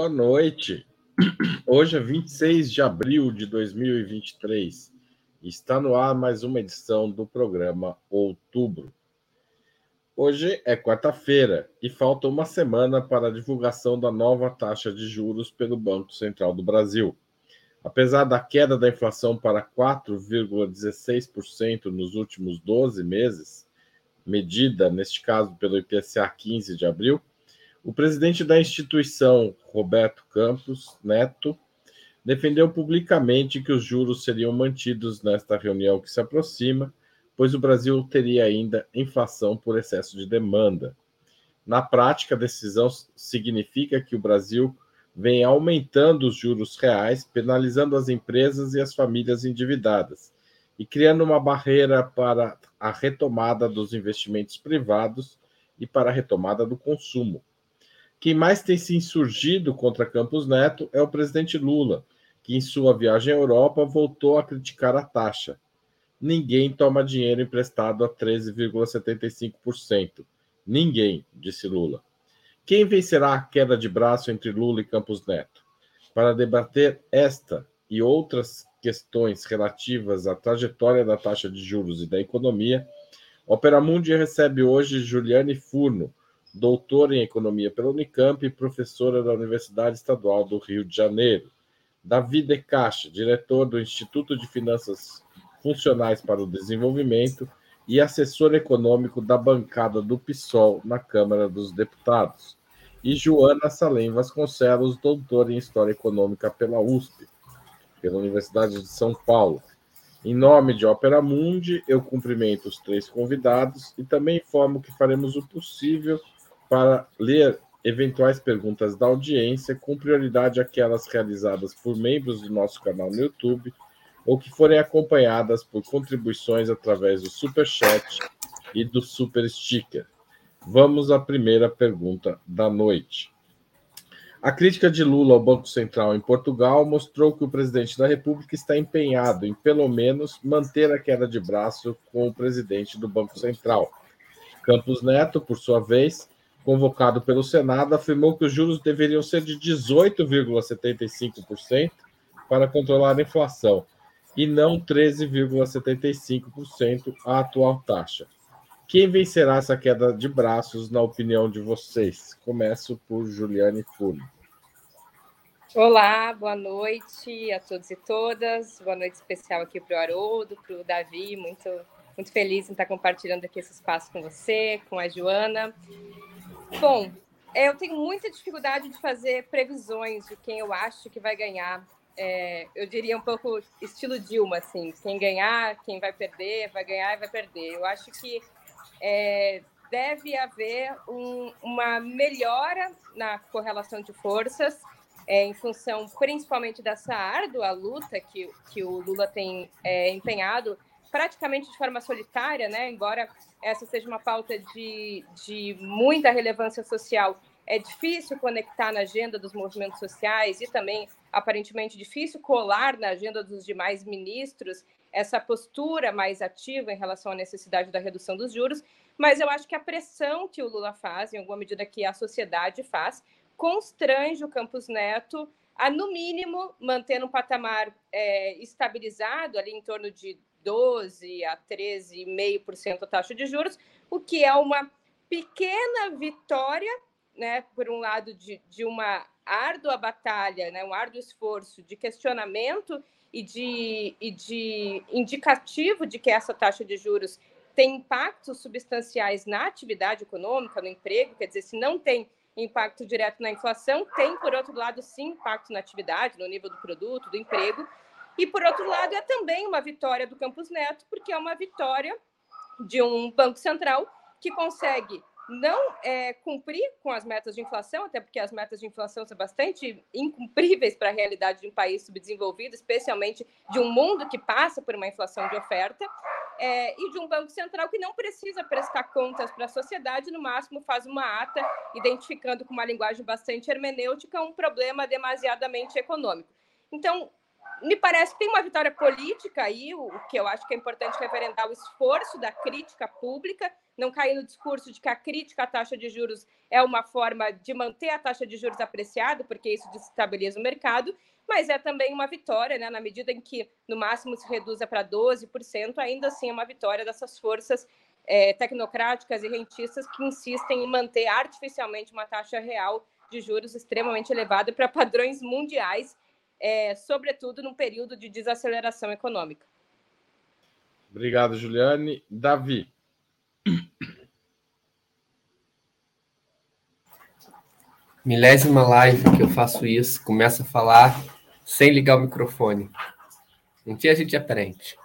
Boa noite. Hoje é 26 de abril de 2023. Está no ar mais uma edição do programa Outubro. Hoje é quarta-feira e falta uma semana para a divulgação da nova taxa de juros pelo Banco Central do Brasil. Apesar da queda da inflação para 4,16% nos últimos 12 meses, medida, neste caso, pelo IPCA 15 de abril, o presidente da instituição, Roberto Campos Neto, defendeu publicamente que os juros seriam mantidos nesta reunião que se aproxima, pois o Brasil teria ainda inflação por excesso de demanda. Na prática, a decisão significa que o Brasil vem aumentando os juros reais, penalizando as empresas e as famílias endividadas e criando uma barreira para a retomada dos investimentos privados e para a retomada do consumo. Quem mais tem se insurgido contra Campos Neto é o presidente Lula, que em sua viagem à Europa voltou a criticar a taxa. Ninguém toma dinheiro emprestado a 13,75%. Ninguém, disse Lula. Quem vencerá a queda de braço entre Lula e Campos Neto? Para debater esta e outras questões relativas à trajetória da taxa de juros e da economia, Opera Mundi recebe hoje Juliane Furno, doutora em economia pela Unicamp e professora da Universidade Estadual do Rio de Janeiro. Davi De Caixa, diretor do Instituto de Finanças Funcionais para o Desenvolvimento e assessor econômico da bancada do PSOL na Câmara dos Deputados. E Joana Salem Vasconcelos, doutora em História Econômica pela USP, pela Universidade de São Paulo. Em nome de Opera Mundi, eu cumprimento os três convidados e também informo que faremos o possível para ler eventuais perguntas da audiência, com prioridade aquelas realizadas por membros do nosso canal no YouTube ou que forem acompanhadas por contribuições através do Super Chat e do Super Sticker. Vamos à primeira pergunta da noite. A crítica de Lula ao Banco Central em Portugal mostrou que o presidente da República está empenhado em, pelo menos, manter a queda de braço com o presidente do Banco Central. Campos Neto, por sua vez, convocado pelo Senado, afirmou que os juros deveriam ser de 18,75% para controlar a inflação e não 13,75% a atual taxa. Quem vencerá essa queda de braços, na opinião de vocês? Começo por Juliane Fulho. Olá, boa noite a todos e todas. Boa noite especial aqui para o Haroldo, para o Davi. Muito, muito feliz em estar compartilhando aqui esse espaço com você, com a Joana. Bom, eu tenho muita dificuldade de fazer previsões de quem eu acho que vai ganhar. É, eu diria um pouco estilo Dilma, assim, quem ganhar, quem vai perder, vai ganhar e vai perder. Eu acho que é, deve haver um, uma melhora na correlação de forças, é, em função principalmente dessa árdua luta que, que o Lula tem é, empenhado, praticamente de forma solitária, né? embora essa seja uma pauta de, de muita relevância social, é difícil conectar na agenda dos movimentos sociais e também, aparentemente, difícil colar na agenda dos demais ministros essa postura mais ativa em relação à necessidade da redução dos juros, mas eu acho que a pressão que o Lula faz, em alguma medida que a sociedade faz, constrange o Campos Neto a, no mínimo, manter um patamar é, estabilizado ali em torno de 12 a 13,5% a taxa de juros, o que é uma pequena vitória, né, por um lado, de, de uma árdua batalha, né, um árduo esforço de questionamento e de, e de indicativo de que essa taxa de juros tem impactos substanciais na atividade econômica, no emprego, quer dizer, se não tem impacto direto na inflação, tem, por outro lado, sim, impacto na atividade, no nível do produto, do emprego, e, por outro lado, é também uma vitória do Campos Neto, porque é uma vitória de um Banco Central que consegue não é, cumprir com as metas de inflação, até porque as metas de inflação são bastante incumpríveis para a realidade de um país subdesenvolvido, especialmente de um mundo que passa por uma inflação de oferta, é, e de um Banco Central que não precisa prestar contas para a sociedade, no máximo faz uma ata identificando com uma linguagem bastante hermenêutica um problema demasiadamente econômico. Então, me parece que tem uma vitória política aí, o, que eu acho que é importante referendar o esforço da crítica pública, não cair no discurso de que a crítica à taxa de juros é uma forma de manter a taxa de juros apreciada, porque isso desestabiliza o mercado, mas é também uma vitória, né, na medida em que no máximo se reduza para 12%, ainda assim é uma vitória dessas forças é, tecnocráticas e rentistas que insistem em manter artificialmente uma taxa real de juros extremamente elevada para padrões mundiais é, sobretudo num período de desaceleração econômica. Obrigado, Juliane. Davi. Milésima live que eu faço isso, começo a falar sem ligar o microfone. Um dia a gente aprende.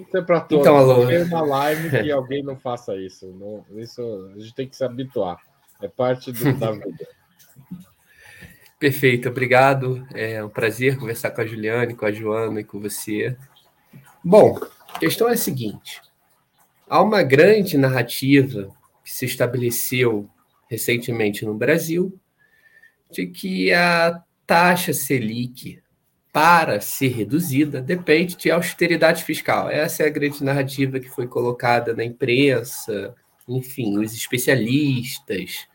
Isso é para todos. Então, alô. Uma live que alguém não faça isso. Não, isso a gente tem que se habituar. É parte do, da vida. Perfeito, obrigado. É um prazer conversar com a Juliane, com a Joana e com você. Bom, a questão é a seguinte: há uma grande narrativa que se estabeleceu recentemente no Brasil de que a taxa Selic, para ser reduzida, depende de austeridade fiscal. Essa é a grande narrativa que foi colocada na imprensa, enfim, os especialistas,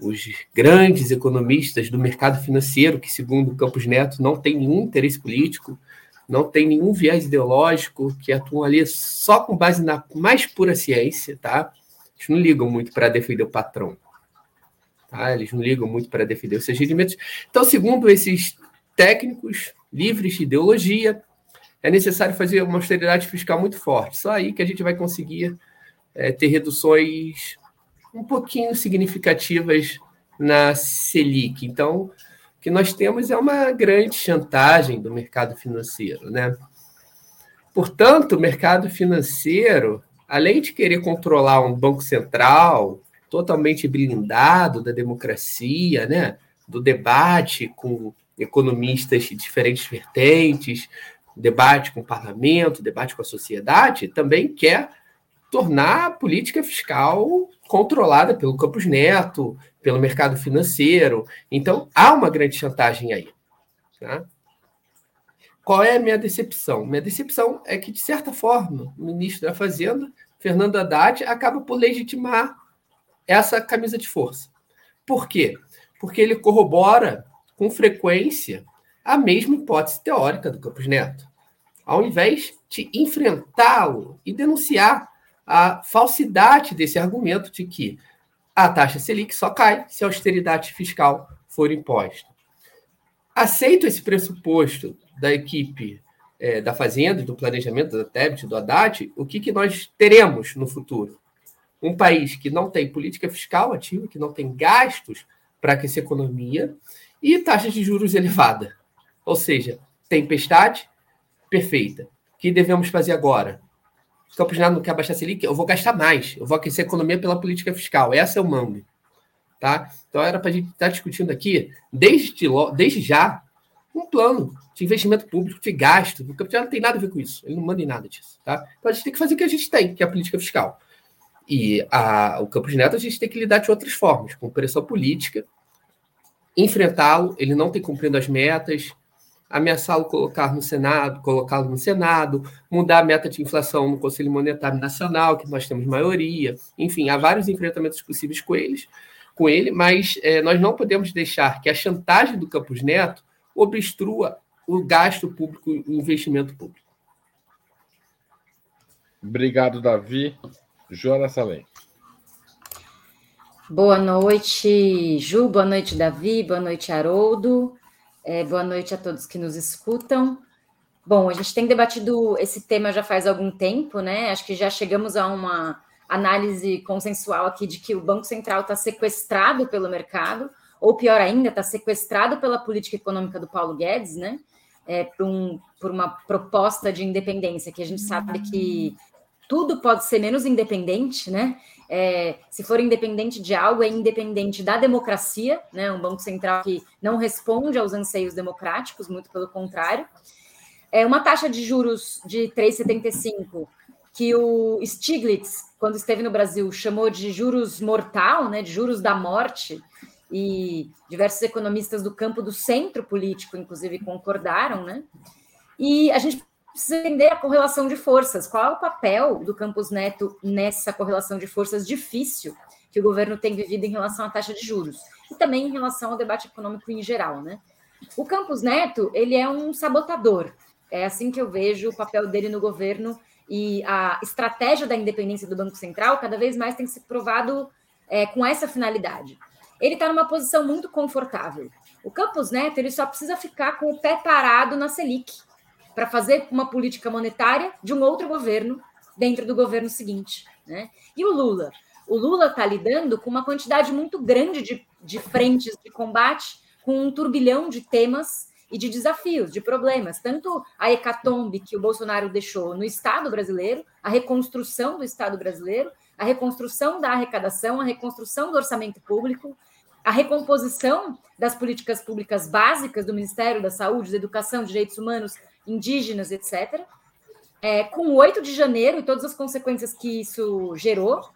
os grandes economistas do mercado financeiro, que, segundo Campos Neto, não tem nenhum interesse político, não tem nenhum viés ideológico, que atuam ali só com base na mais pura ciência, tá? Eles não ligam muito para defender o patrão. Tá? Eles não ligam muito para defender os seus rendimentos. Então, segundo esses técnicos livres de ideologia, é necessário fazer uma austeridade fiscal muito forte. Só aí que a gente vai conseguir é, ter reduções um pouquinho significativas na Selic. Então, o que nós temos é uma grande chantagem do mercado financeiro, né? Portanto, o mercado financeiro, além de querer controlar um banco central totalmente blindado da democracia, né, do debate com economistas de diferentes vertentes, debate com o parlamento, debate com a sociedade, também quer tornar a política fiscal controlada pelo Campos Neto, pelo mercado financeiro. Então, há uma grande chantagem aí. Né? Qual é a minha decepção? Minha decepção é que, de certa forma, o ministro da Fazenda, Fernando Haddad, acaba por legitimar essa camisa de força. Por quê? Porque ele corrobora com frequência a mesma hipótese teórica do Campos Neto. Ao invés de enfrentá-lo e denunciar a falsidade desse argumento de que a taxa Selic só cai se a austeridade fiscal for imposta. Aceito esse pressuposto da equipe é, da Fazenda, do planejamento da Tebet, do Haddad, o que, que nós teremos no futuro? Um país que não tem política fiscal ativa, que não tem gastos para aquecer economia e taxas de juros elevada. Ou seja, tempestade perfeita. O que devemos fazer agora? O Campos Neto não quer baixar a Selic, eu vou gastar mais, eu vou aquecer a economia pela política fiscal. Essa é o mando. Tá? Então era para a gente estar tá discutindo aqui, desde, desde já, um plano de investimento público, de gasto. O Neto não tem nada a ver com isso, ele não manda em nada disso. Tá? Então a gente tem que fazer o que a gente tem, que é a política fiscal. E a, o Campos Neto a gente tem que lidar de outras formas, com pressão política, enfrentá-lo, ele não tem cumprindo as metas, ameaçá-lo colocar no Senado, colocá-lo no Senado, mudar a meta de inflação no Conselho Monetário Nacional, que nós temos maioria. Enfim, há vários enfrentamentos possíveis com eles, com ele, mas é, nós não podemos deixar que a chantagem do Campos Neto obstrua o gasto público e o investimento público. Obrigado, Davi. Joana Salem. Boa noite, Ju. Boa noite, Davi. Boa noite, Haroldo. É, boa noite a todos que nos escutam. Bom, a gente tem debatido esse tema já faz algum tempo, né? Acho que já chegamos a uma análise consensual aqui de que o Banco Central está sequestrado pelo mercado, ou pior ainda, está sequestrado pela política econômica do Paulo Guedes, né? É, por, um, por uma proposta de independência, que a gente sabe que tudo pode ser menos independente, né? É, se for independente de algo, é independente da democracia, né? Um banco central que não responde aos anseios democráticos, muito pelo contrário. É uma taxa de juros de 3,75 que o Stiglitz, quando esteve no Brasil, chamou de juros mortal, né? De juros da morte. E diversos economistas do campo do centro político, inclusive, concordaram, né? E a gente precisa entender a correlação de forças. Qual é o papel do Campos Neto nessa correlação de forças difícil que o governo tem vivido em relação à taxa de juros e também em relação ao debate econômico em geral, né? O Campos Neto, ele é um sabotador. É assim que eu vejo o papel dele no governo e a estratégia da independência do Banco Central cada vez mais tem se provado é, com essa finalidade. Ele está numa posição muito confortável. O Campos Neto ele só precisa ficar com o pé parado na Selic para fazer uma política monetária de um outro governo dentro do governo seguinte. Né? E o Lula? O Lula está lidando com uma quantidade muito grande de, de frentes de combate, com um turbilhão de temas e de desafios, de problemas. Tanto a hecatombe que o Bolsonaro deixou no Estado brasileiro, a reconstrução do Estado brasileiro, a reconstrução da arrecadação, a reconstrução do orçamento público, a recomposição das políticas públicas básicas do Ministério da Saúde, da Educação, Direitos Humanos, Indígenas, etc. É, com o 8 de janeiro e todas as consequências que isso gerou,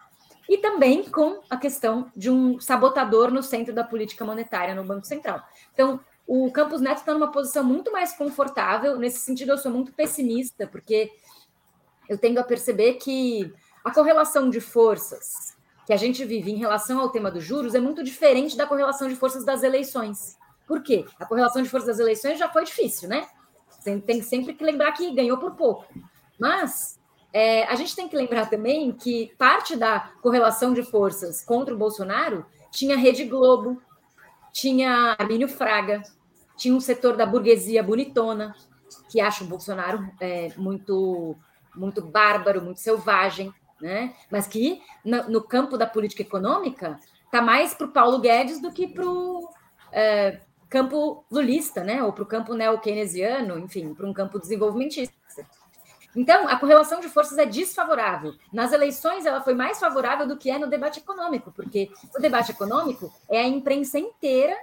e também com a questão de um sabotador no centro da política monetária no Banco Central. Então, o Campos Neto está numa posição muito mais confortável. Nesse sentido, eu sou muito pessimista, porque eu tendo a perceber que a correlação de forças que a gente vive em relação ao tema dos juros é muito diferente da correlação de forças das eleições. Por quê? A correlação de forças das eleições já foi difícil, né? Tem sempre que lembrar que ganhou por pouco. Mas é, a gente tem que lembrar também que parte da correlação de forças contra o Bolsonaro tinha Rede Globo, tinha Armínio Fraga, tinha um setor da burguesia bonitona, que acha o Bolsonaro é, muito, muito bárbaro, muito selvagem, né? mas que no, no campo da política econômica está mais para o Paulo Guedes do que para o é, campo lulista, né? ou para o campo neo-keynesiano, enfim, para um campo desenvolvimentista. Então, a correlação de forças é desfavorável. Nas eleições, ela foi mais favorável do que é no debate econômico, porque o debate econômico é a imprensa inteira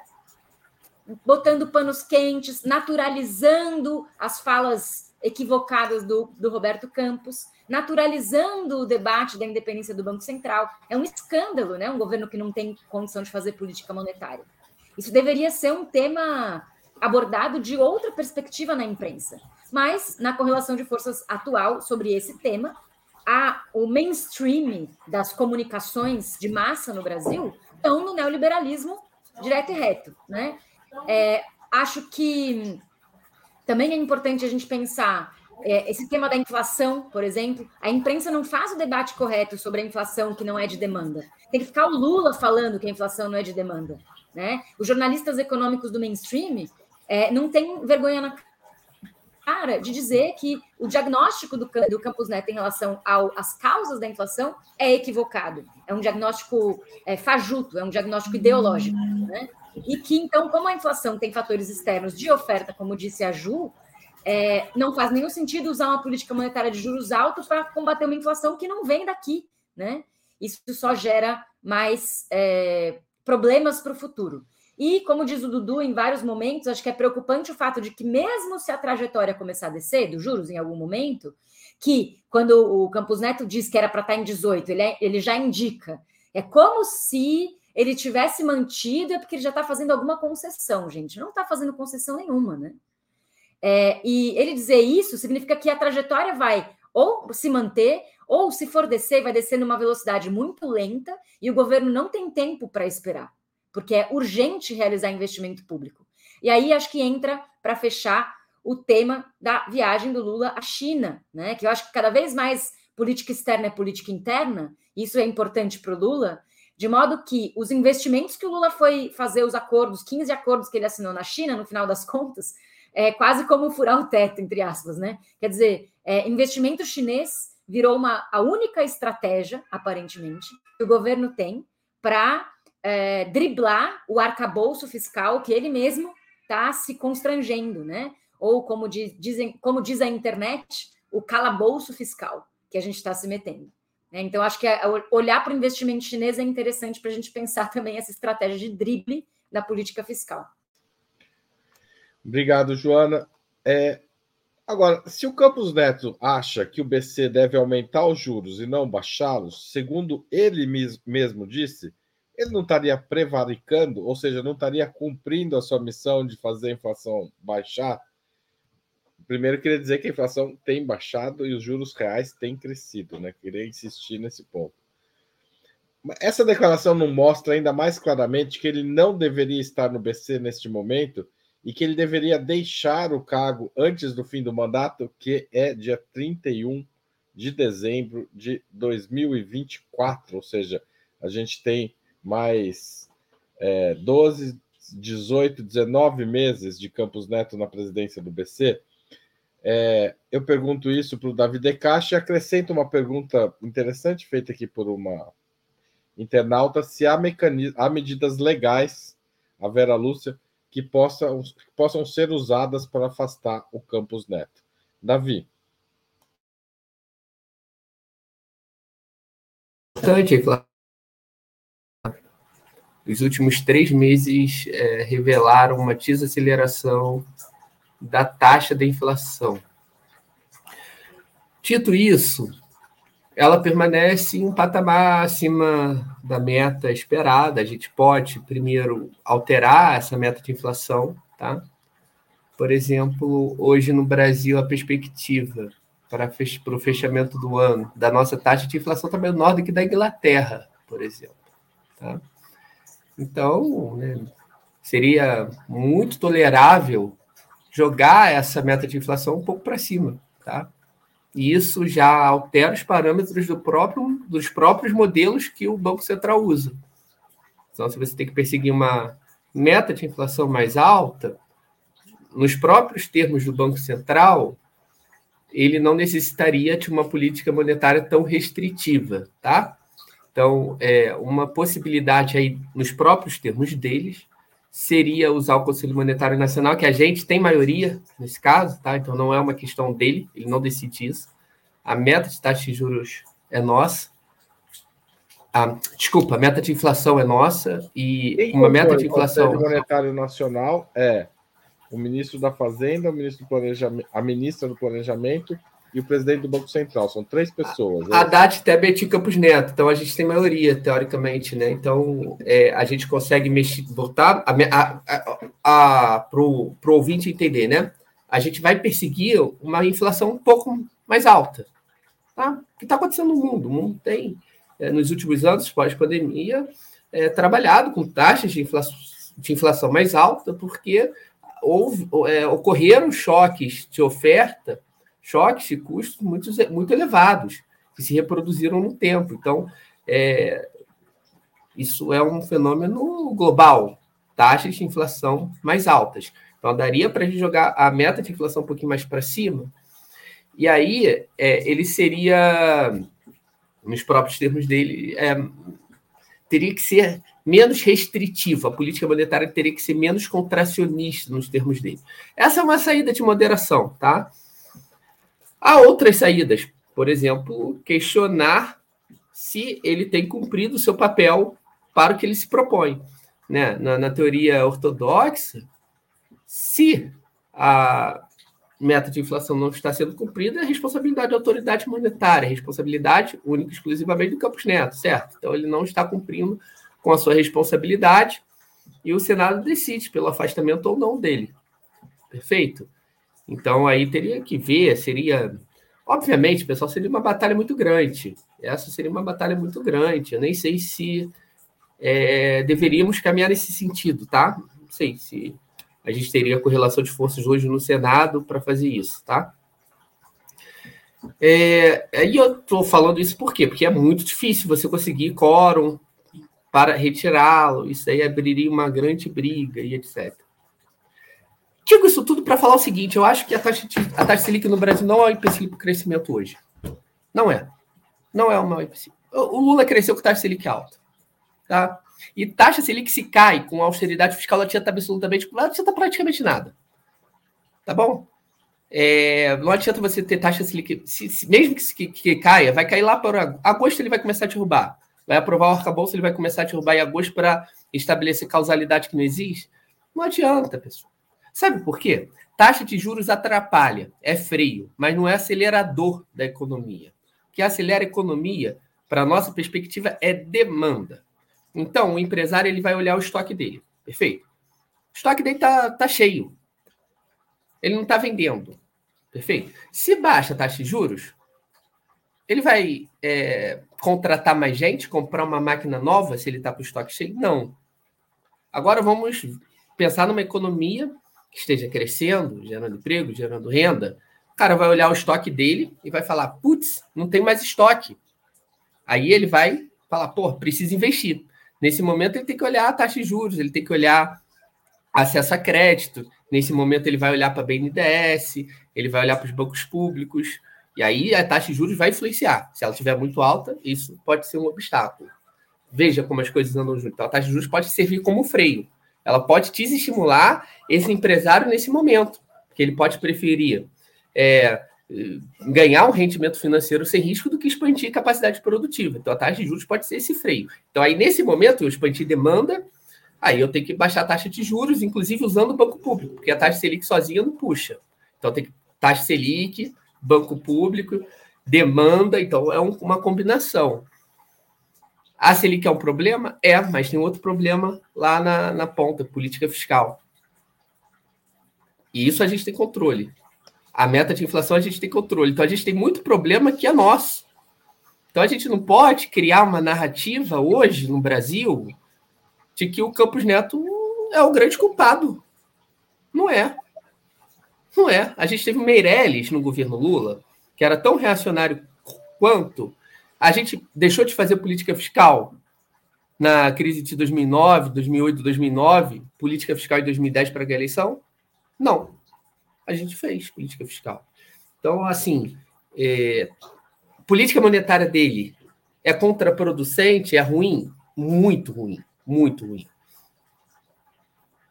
botando panos quentes, naturalizando as falas equivocadas do, do Roberto Campos, naturalizando o debate da independência do Banco Central. É um escândalo, né? Um governo que não tem condição de fazer política monetária. Isso deveria ser um tema abordado de outra perspectiva na imprensa. Mas, na correlação de forças atual sobre esse tema, a, o mainstream das comunicações de massa no Brasil estão no neoliberalismo direto e reto. Né? É, acho que também é importante a gente pensar é, esse tema da inflação, por exemplo. A imprensa não faz o debate correto sobre a inflação que não é de demanda. Tem que ficar o Lula falando que a inflação não é de demanda. Né? Os jornalistas econômicos do mainstream é, não têm vergonha na cara de dizer que o diagnóstico do, do Campus Neto em relação às causas da inflação é equivocado. É um diagnóstico é, fajuto, é um diagnóstico ideológico. Né? E que, então, como a inflação tem fatores externos de oferta, como disse a Ju, é, não faz nenhum sentido usar uma política monetária de juros altos para combater uma inflação que não vem daqui. Né? Isso só gera mais é, problemas para o futuro. E, como diz o Dudu em vários momentos, acho que é preocupante o fato de que, mesmo se a trajetória começar a descer dos juros em algum momento, que quando o Campos Neto diz que era para estar tá em 18, ele, é, ele já indica. É como se ele tivesse mantido, é porque ele já está fazendo alguma concessão, gente. Não está fazendo concessão nenhuma, né? É, e ele dizer isso significa que a trajetória vai ou se manter, ou se for descer, vai descer numa velocidade muito lenta e o governo não tem tempo para esperar porque é urgente realizar investimento público. E aí acho que entra para fechar o tema da viagem do Lula à China, né? Que eu acho que cada vez mais política externa é política interna, isso é importante para o Lula, de modo que os investimentos que o Lula foi fazer, os acordos, 15 acordos que ele assinou na China, no final das contas, é quase como furar o teto, entre aspas, né? Quer dizer, é, investimento chinês virou uma, a única estratégia, aparentemente, que o governo tem para é, driblar o arcabouço fiscal que ele mesmo está se constrangendo, né? Ou como diz, dizem, como diz a internet, o calabouço fiscal que a gente está se metendo. Né? Então, acho que é, olhar para o investimento chinês é interessante para a gente pensar também essa estratégia de drible da política fiscal. Obrigado, Joana. É, agora, se o Campos Neto acha que o BC deve aumentar os juros e não baixá-los, segundo ele mesmo disse, ele não estaria prevaricando, ou seja, não estaria cumprindo a sua missão de fazer a inflação baixar? primeiro queria dizer que a inflação tem baixado e os juros reais têm crescido, né? Queria insistir nesse ponto. Essa declaração não mostra ainda mais claramente que ele não deveria estar no BC neste momento e que ele deveria deixar o cargo antes do fim do mandato, que é dia 31 de dezembro de 2024, ou seja, a gente tem mais é, 12, 18, 19 meses de Campos Neto na presidência do BC. É, eu pergunto isso para o Davi Decache e acrescento uma pergunta interessante feita aqui por uma internauta: se há, há medidas legais, a Vera Lúcia, que possam, que possam ser usadas para afastar o Campos Neto. Davi. Importante, claro. Os últimos três meses é, revelaram uma desaceleração da taxa da inflação. Dito isso, ela permanece em um patamar acima da meta esperada. A gente pode, primeiro, alterar essa meta de inflação. Tá? Por exemplo, hoje no Brasil, a perspectiva para, o fechamento do ano da nossa taxa de inflação está menor do que da Inglaterra, por exemplo. Tá? Então, né, seria muito tolerável jogar essa meta de inflação um pouco para cima. Tá? E isso já altera os parâmetros do próprio, dos próprios modelos que o Banco Central usa. Então, se você tem que perseguir uma meta de inflação mais alta, nos próprios termos do Banco Central, ele não necessitaria de uma política monetária tão restritiva, tá? Então, é, uma possibilidade aí, nos próprios termos deles, seria usar o Conselho Monetário Nacional, que a gente tem maioria nesse caso, tá? Então não é uma questão dele, ele não decide isso. A meta de taxa de juros é nossa. Ah, desculpa, a meta de inflação é nossa e uma meta de inflação. O Conselho Monetário Nacional é o ministro da Fazenda, o ministro do Planejamento, a ministra do Planejamento e o presidente do Banco Central. São três pessoas. Né? Haddad, Tebet e Campos Neto. Então a gente tem maioria, teoricamente, né? Então é, a gente consegue mexer, voltar para o ouvinte entender, né? A gente vai perseguir uma inflação um pouco mais alta. Tá? O que está acontecendo no mundo? O mundo tem, é, nos últimos anos, pós-pandemia, é, trabalhado com taxas de inflação, de inflação mais alta, porque houve, é, ocorreram choques de oferta choques de custos muito, muito elevados, que se reproduziram no tempo. Então, é, isso é um fenômeno global, taxas de inflação mais altas. Então, daria para a gente jogar a meta de inflação um pouquinho mais para cima, e aí é, ele seria, nos próprios termos dele, é, teria que ser menos restritivo, a política monetária teria que ser menos contracionista nos termos dele. Essa é uma saída de moderação, tá? Há outras saídas, por exemplo, questionar se ele tem cumprido o seu papel para o que ele se propõe. Né? Na, na teoria ortodoxa, se a meta de inflação não está sendo cumprida, é responsabilidade da autoridade monetária, responsabilidade única e exclusivamente do Campos Neto, certo? Então ele não está cumprindo com a sua responsabilidade e o Senado decide pelo afastamento ou não dele. Perfeito? Então aí teria que ver, seria. Obviamente, pessoal, seria uma batalha muito grande. Essa seria uma batalha muito grande. Eu nem sei se é, deveríamos caminhar nesse sentido, tá? Não sei se a gente teria correlação de forças hoje no Senado para fazer isso, tá? É, aí eu estou falando isso por quê? Porque é muito difícil você conseguir quórum para retirá-lo. Isso aí abriria uma grande briga e etc. Digo isso tudo para falar o seguinte: eu acho que a taxa, de, a taxa Selic no Brasil não é um empecilho para o crescimento hoje. Não é. Não é uma empecilho. O Lula cresceu com taxa Selic alta. Tá? E taxa Selic se cai com austeridade fiscal, não adianta absolutamente, não adianta praticamente nada. Tá bom? É, não adianta você ter taxa Selic, se, se, mesmo que, que, que, caia, vai cair lá para agosto, ele vai começar a derrubar. Vai aprovar o arcabouço, ele vai começar a derrubar em agosto para estabelecer causalidade que não existe. Não adianta, pessoal. Sabe por quê? Taxa de juros atrapalha, é freio, mas não é acelerador da economia. O que acelera a economia, para nossa perspectiva, é demanda. Então, o empresário ele vai olhar o estoque dele. Perfeito? O estoque dele está tá cheio. Ele não está vendendo. Perfeito? Se baixa a taxa de juros, ele vai é, contratar mais gente, comprar uma máquina nova se ele está com o estoque cheio? Não. Agora vamos pensar numa economia que esteja crescendo, gerando emprego, gerando renda. O cara vai olhar o estoque dele e vai falar: putz, não tem mais estoque. Aí ele vai falar: pô, precisa investir. Nesse momento, ele tem que olhar a taxa de juros, ele tem que olhar acesso a crédito. Nesse momento, ele vai olhar para a BNDES, ele vai olhar para os bancos públicos. E aí a taxa de juros vai influenciar. Se ela estiver muito alta, isso pode ser um obstáculo. Veja como as coisas andam junto. Então, a taxa de juros pode servir como freio. Ela pode desestimular esse empresário nesse momento, que ele pode preferir é, ganhar um rendimento financeiro sem risco do que expandir capacidade produtiva. Então, a taxa de juros pode ser esse freio. Então, aí, nesse momento, eu expandir demanda, aí eu tenho que baixar a taxa de juros, inclusive usando o banco público, porque a taxa Selic sozinha não puxa. Então, tem que taxa Selic, banco público, demanda, então é um, uma combinação. A Selic é um problema? É, mas tem outro problema lá na, na ponta, política fiscal. E isso a gente tem controle. A meta de inflação a gente tem controle. Então a gente tem muito problema que é nosso. Então a gente não pode criar uma narrativa hoje no Brasil de que o Campos Neto é o grande culpado. Não é. Não é. A gente teve o Meirelles no governo Lula, que era tão reacionário quanto, a gente deixou de fazer política fiscal na crise de 2009, 2008, 2009, política fiscal em 2010 para a eleição? Não. A gente fez política fiscal. Então, assim, é, política monetária dele é contraproducente, é ruim? Muito ruim, muito ruim.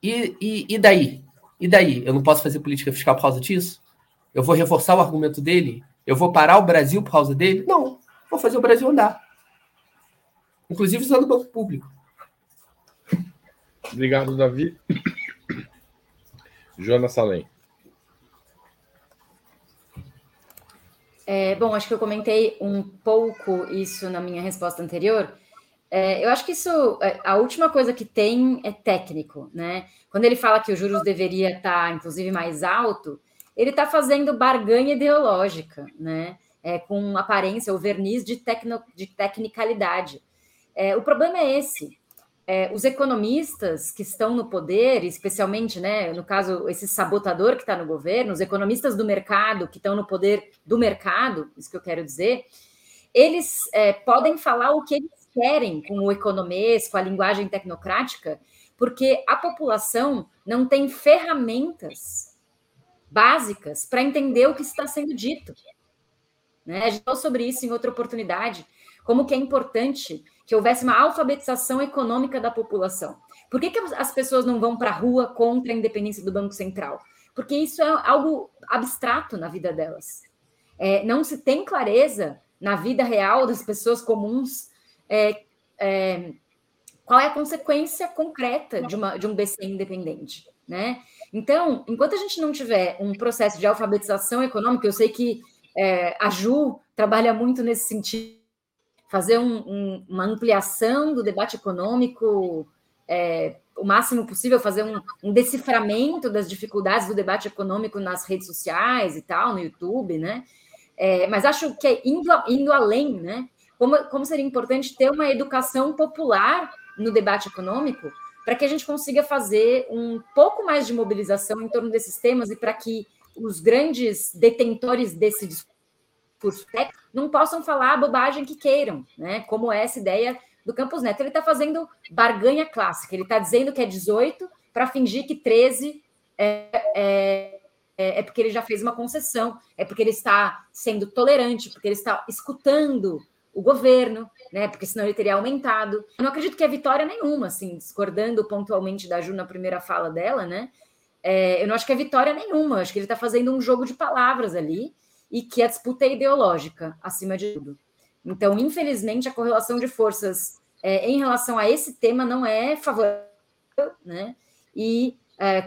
E, e, e daí? E daí? Eu não posso fazer política fiscal por causa disso? Eu vou reforçar o argumento dele? Eu vou parar o Brasil por causa dele? Não. Vou fazer o Brasil andar. Inclusive usando o banco público. Obrigado, Davi. Joana Salem. É, bom, acho que eu comentei um pouco isso na minha resposta anterior. É, eu acho que isso, é, a última coisa que tem é técnico, né? Quando ele fala que os juros deveria estar, inclusive, mais alto, ele está fazendo barganha ideológica, né? É, com aparência ou verniz de, tecno, de tecnicalidade. É, o problema é esse. É, os economistas que estão no poder, especialmente, né, no caso, esse sabotador que está no governo, os economistas do mercado que estão no poder do mercado, isso que eu quero dizer, eles é, podem falar o que eles querem com o economês, com a linguagem tecnocrática, porque a população não tem ferramentas básicas para entender o que está sendo dito. Né? A gente falou sobre isso em outra oportunidade, como que é importante que houvesse uma alfabetização econômica da população. Por que, que as pessoas não vão para a rua contra a independência do Banco Central? Porque isso é algo abstrato na vida delas. É, não se tem clareza na vida real das pessoas comuns é, é, qual é a consequência concreta de, uma, de um BC independente. Né? Então, enquanto a gente não tiver um processo de alfabetização econômica, eu sei que é, a Ju trabalha muito nesse sentido, fazer um, um, uma ampliação do debate econômico, é, o máximo possível, fazer um, um, deciframento das dificuldades do debate econômico nas redes sociais e tal, no YouTube, né? É, mas acho que é indo, indo além, né? Como, como seria importante ter uma educação popular no debate econômico para que a gente consiga fazer um pouco mais de mobilização em torno desses temas e para que os grandes detentores desse discurso não possam falar a bobagem que queiram, né? Como é essa ideia do Campos Neto. Ele está fazendo barganha clássica, ele está dizendo que é 18 para fingir que 13 é, é, é, é, porque ele já fez uma concessão, é porque ele está sendo tolerante, porque ele está escutando o governo, né? Porque senão ele teria aumentado. Eu não acredito que é vitória nenhuma, assim, discordando pontualmente da Ju na primeira fala dela, né? É, eu não acho que é vitória nenhuma, acho que ele está fazendo um jogo de palavras ali e que a disputa é ideológica, acima de tudo. Então, infelizmente, a correlação de forças é, em relação a esse tema não é favorável, né? E é,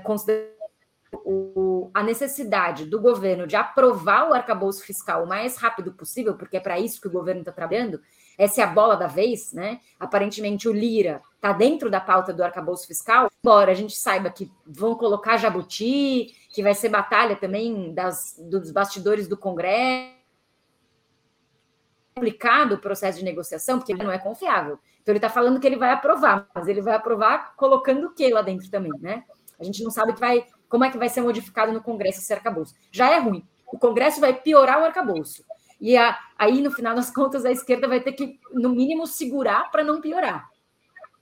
o, a necessidade do governo de aprovar o arcabouço fiscal o mais rápido possível, porque é para isso que o governo está trabalhando, essa é a bola da vez, né? Aparentemente o Lira está dentro da pauta do arcabouço fiscal, embora a gente saiba que vão colocar Jabuti, que vai ser batalha também das, dos bastidores do Congresso. Complicado o processo de negociação, porque ele não é confiável. Então ele está falando que ele vai aprovar, mas ele vai aprovar colocando o que lá dentro também, né? A gente não sabe que vai, como é que vai ser modificado no Congresso esse arcabouço. Já é ruim. O Congresso vai piorar o arcabouço. E a, aí, no final das contas, a esquerda vai ter que, no mínimo, segurar para não piorar.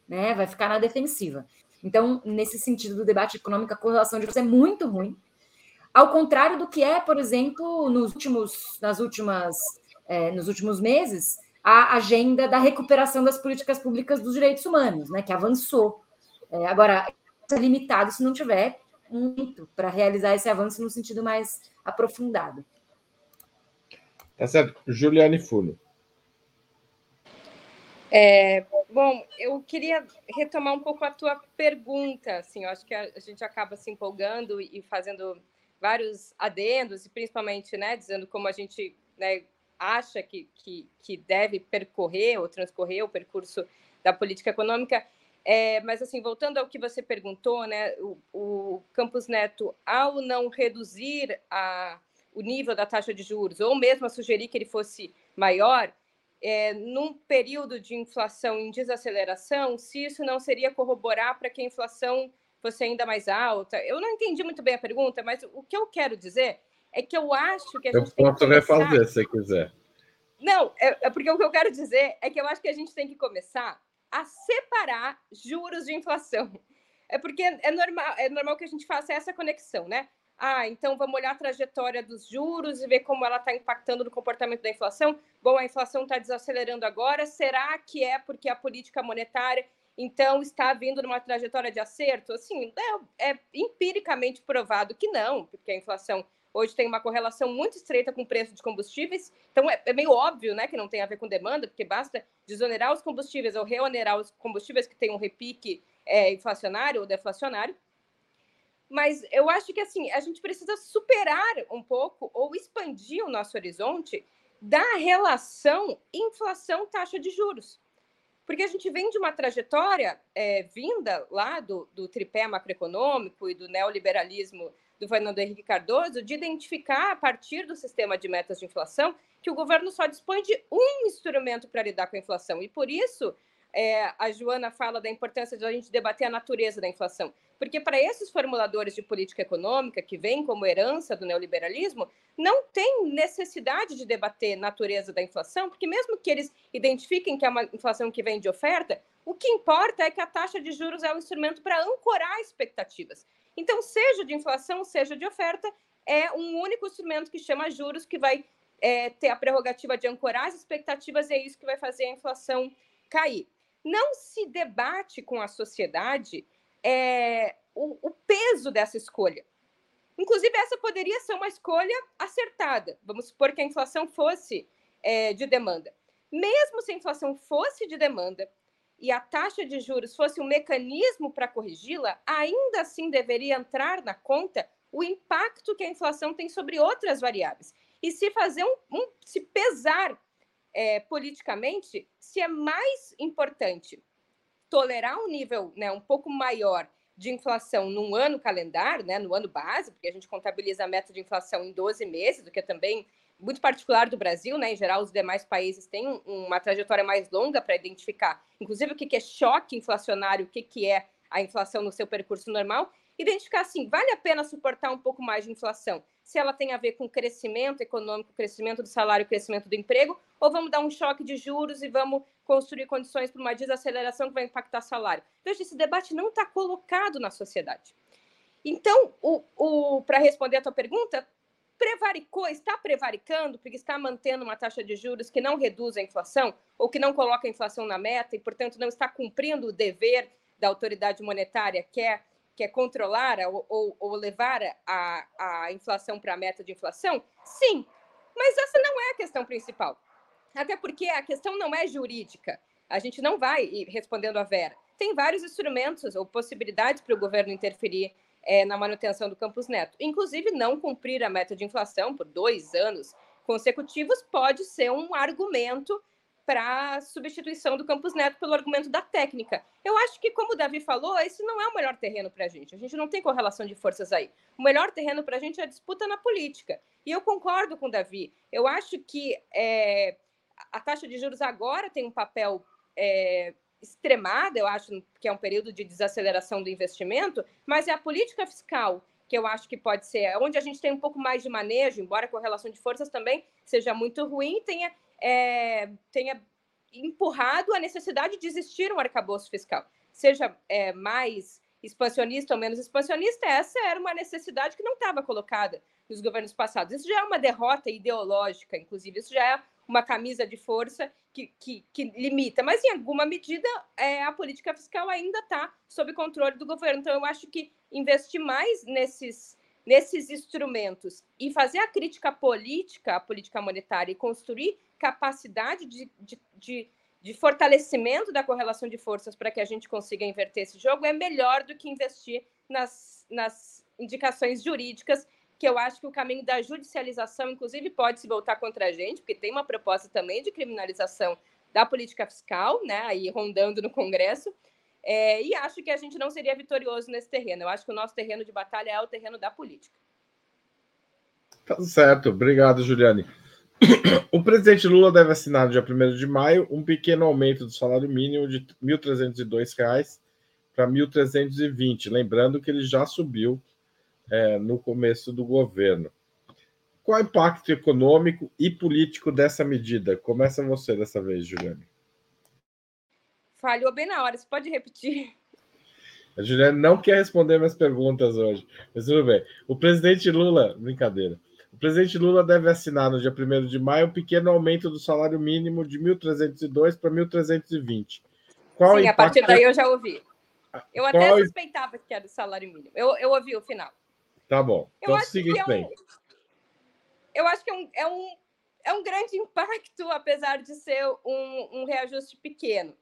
Né? Vai ficar na defensiva. Então, nesse sentido do debate econômico, a correlação de forças é muito ruim. Ao contrário do que é, por exemplo, nos últimos, nas últimas, é, nos últimos meses, a agenda da recuperação das políticas públicas dos direitos humanos, né, que avançou. É, agora, é limitado se não tiver muito para realizar esse avanço no sentido mais aprofundado. Tá certo. Juliane Funo. É, bom, eu queria retomar um pouco a tua pergunta. Assim, eu acho que a, gente acaba se empolgando e fazendo vários adendos, e principalmente né, dizendo como a gente né, acha que, que, que, deve percorrer ou transcorrer o percurso da política econômica. É, mas, assim, voltando ao que você perguntou, né, o, o Campos Neto, ao não reduzir a, o nível da taxa de juros, ou mesmo a sugerir que ele fosse maior, é, num período de inflação em desaceleração, se isso não seria corroborar para que a inflação fosse ainda mais alta. Eu não entendi muito bem a pergunta, mas o que eu quero dizer é que eu acho que a gente eu tem posso refazer se você quiser. Não, é, é porque o que eu quero dizer é que eu acho que a gente tem que começar a separar juros de inflação. É porque é normal, é normal que a gente faça essa conexão, né? Ah, então vamos olhar a trajetória dos juros e ver como ela está impactando no comportamento da inflação. Bom, a inflação está desacelerando agora. Será que é porque a política monetária então está vindo numa trajetória de acerto? Assim, é, é empiricamente provado que não, porque a inflação hoje tem uma correlação muito estreita com o preço de combustíveis. Então é, é, meio óbvio, né, que não tem a ver com demanda, porque basta desonerar os combustíveis ou reonerar os combustíveis que têm um repique é, inflacionário ou deflacionário. Mas eu acho que assim, a gente precisa superar um pouco ou expandir o nosso horizonte da relação inflação-taxa de juros. Porque a gente vem de uma trajetória é, vinda lá do, do tripé macroeconômico e do neoliberalismo do Fernando Henrique Cardoso de identificar, a partir do sistema de metas de inflação, que o governo só dispõe de um instrumento para lidar com a inflação. E por isso, é, a Joana fala da importância de a gente debater a natureza da inflação. Porque para esses formuladores de política econômica, que vêm como herança do neoliberalismo, não tem necessidade de debater natureza da inflação, porque mesmo que eles identifiquem que é uma inflação que vem de oferta, o que importa é que a taxa de juros é um instrumento para ancorar expectativas. Então, seja de inflação, seja de oferta, é um único instrumento que chama juros, que vai é, ter a prerrogativa de ancorar as expectativas, e é isso que vai fazer a inflação cair. Não se debate com a sociedade é, o, o peso dessa escolha. Inclusive, essa poderia ser uma escolha acertada. Vamos supor que a inflação fosse é, de demanda. Mesmo se a inflação fosse de demanda e a taxa de juros fosse um mecanismo para corrigi-la, ainda assim deveria entrar na conta o impacto que a inflação tem sobre outras variáveis. E se fazer um, um se pesar é, politicamente, se é mais importante tolerar um nível né, um pouco maior de inflação num ano calendário, né, no ano base, porque a gente contabiliza a meta de inflação em 12 meses, o que é também muito particular do Brasil, né? Em geral, os demais países têm uma trajetória mais longa para identificar, inclusive, o que é choque inflacionário, o que é a inflação no seu percurso normal, identificar assim, vale a pena suportar um pouco mais de inflação, se ela tem a ver com crescimento econômico, crescimento do salário, crescimento do emprego, ou vamos dar um choque de juros e vamos construir condições para uma desaceleração que vai impactar salário. Veja, esse debate não está colocado na sociedade. Então, o, o para responder a tua pergunta, prevaricou, está prevaricando, porque está mantendo uma taxa de juros que não reduz a inflação, ou que não coloca a inflação na meta, e, portanto, não está cumprindo o dever da autoridade monetária, que é que é controlar ou, ou, ou levar a, a inflação para a meta de inflação? Sim, mas essa não é a questão principal. Até porque a questão não é jurídica. A gente não vai, respondendo a Vera, tem vários instrumentos ou possibilidades para o governo interferir é, na manutenção do Campus Neto. Inclusive, não cumprir a meta de inflação por dois anos consecutivos pode ser um argumento para a substituição do Campos Neto pelo argumento da técnica. Eu acho que, como o Davi falou, esse não é o melhor terreno para a gente. A gente não tem correlação de forças aí. O melhor terreno para a gente é a disputa na política. E eu concordo com o Davi. Eu acho que é, a taxa de juros agora tem um papel é, extremado, eu acho que é um período de desaceleração do investimento, mas é a política fiscal que eu acho que pode ser onde a gente tem um pouco mais de manejo, embora a correlação de forças também seja muito ruim, tenha, é, tenha empurrado a necessidade de existir um arcabouço fiscal, seja é, mais expansionista ou menos expansionista, essa era uma necessidade que não estava colocada nos governos passados. Isso já é uma derrota ideológica, inclusive, isso já é uma camisa de força que, que, que limita, mas em alguma medida é, a política fiscal ainda está sob controle do governo. Então, eu acho que investir mais nesses, nesses instrumentos e fazer a crítica política, a política monetária, e construir capacidade de, de, de, de fortalecimento da correlação de forças para que a gente consiga inverter esse jogo é melhor do que investir nas, nas indicações jurídicas que eu acho que o caminho da judicialização, inclusive, pode se voltar contra a gente, porque tem uma proposta também de criminalização da política fiscal, né, aí rondando no Congresso, é, e acho que a gente não seria vitorioso nesse terreno. Eu acho que o nosso terreno de batalha é o terreno da política. Tá certo, obrigado, Juliane. O presidente Lula deve assinar no dia 1 de maio um pequeno aumento do salário mínimo de R$ 1.302 para R$ 1.320, lembrando que ele já subiu é, no começo do governo. Qual é o impacto econômico e político dessa medida? Começa você dessa vez, Juliane. Falhou bem na hora, você pode repetir? A Juliane não quer responder minhas perguntas hoje, mas tudo bem. O presidente Lula, brincadeira. O presidente Lula deve assinar no dia 1 de maio um pequeno aumento do salário mínimo de 1.302 para 1.320. Qual Sim, impacto... a partir daí eu já ouvi. Eu até Qual... suspeitava que era o salário mínimo. Eu, eu ouvi o final. Tá bom. Então siga bem. É um, eu acho que é um, é, um, é um grande impacto, apesar de ser um, um reajuste pequeno.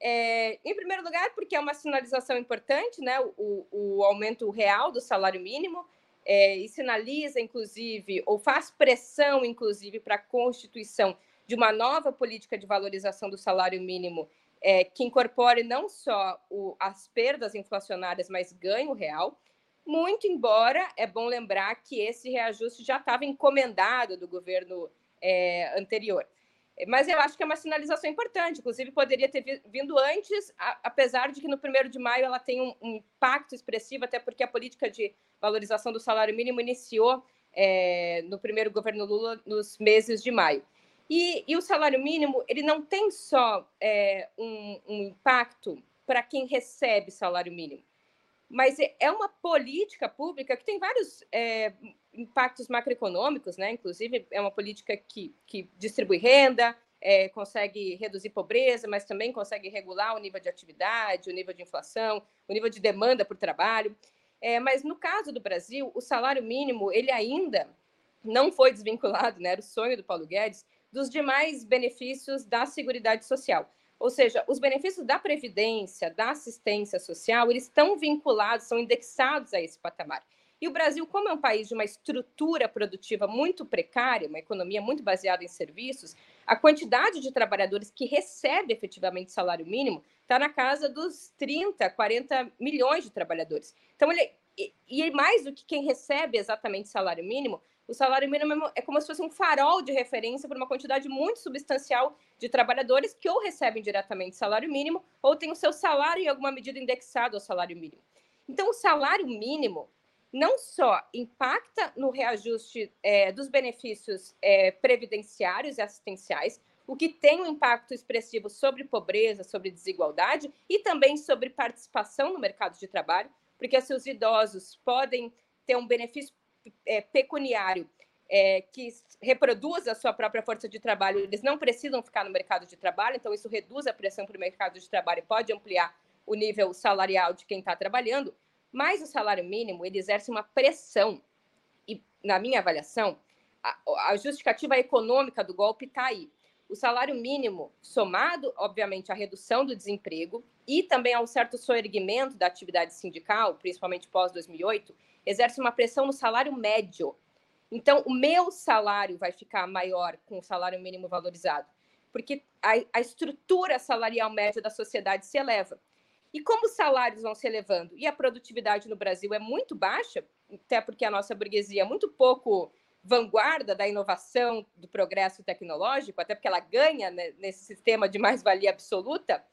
É, em primeiro lugar, porque é uma sinalização importante, né? O, o aumento real do salário mínimo, é, e sinaliza, inclusive, ou faz pressão, inclusive, para a constituição de uma nova política de valorização do salário mínimo é, que incorpore não só o, as perdas inflacionárias, mas ganho real. Muito embora é bom lembrar que esse reajuste já estava encomendado do governo é, anterior. Mas eu acho que é uma sinalização importante, inclusive poderia ter vindo antes, a, apesar de que no primeiro de maio ela tem um, um, impacto expressivo, até porque a política de valorização do salário mínimo iniciou é, no primeiro governo Lula nos meses de maio. E, e o salário mínimo ele não tem só é, um, um impacto para quem recebe salário mínimo mas é, é uma política pública que tem vários é, impactos macroeconômicos, né? Inclusive, é uma política que, que distribui renda, é, consegue reduzir pobreza, mas também consegue regular o nível de atividade, o nível de inflação, o nível de demanda por trabalho. É, mas no caso do Brasil, o salário mínimo ele ainda não foi desvinculado, né? Era o sonho do Paulo Guedes dos demais benefícios da Seguridade Social. Ou seja, os benefícios da previdência, da assistência social, eles estão vinculados, são indexados a esse patamar. E o Brasil, como é um país de uma estrutura produtiva muito precária, uma economia muito baseada em serviços, a quantidade de trabalhadores que recebe efetivamente salário mínimo está na casa dos 30, 40 milhões de trabalhadores. Então, ele, e, e mais do que quem recebe exatamente salário mínimo, o salário mínimo é como se fosse um farol de referência para uma quantidade muito substancial de trabalhadores que ou recebem diretamente salário mínimo ou têm o seu salário em alguma medida indexado ao salário mínimo. Então, o salário mínimo não só impacta no reajuste é, dos benefícios é, previdenciários e assistenciais, o que tem um impacto expressivo sobre pobreza, sobre desigualdade e também sobre participação no mercado de trabalho, porque se os idosos podem ter um benefício é, pecuniário é, que reproduz a sua própria força de trabalho, eles não precisam ficar no mercado de trabalho, então isso reduz a pressão para o mercado de trabalho e pode ampliar o nível salarial de quem está trabalhando, mas o salário mínimo ele exerce uma pressão e, na minha avaliação, a, a justificativa econômica do golpe está aí. O salário mínimo, somado, obviamente, à redução do desemprego e também a um certo soerguimento da atividade sindical, principalmente pós 2008, exerce uma pressão no salário médio. Então, o meu salário vai ficar maior com o salário mínimo valorizado. porque a, a estrutura salarial média da sociedade se eleva. E como os salários vão se elevando e a produtividade no Brasil é muito baixa, até porque a nossa burguesia é muito pouco vanguarda da inovação, do progresso tecnológico, até porque ela ganha né, nesse sistema de mais-valia absoluta,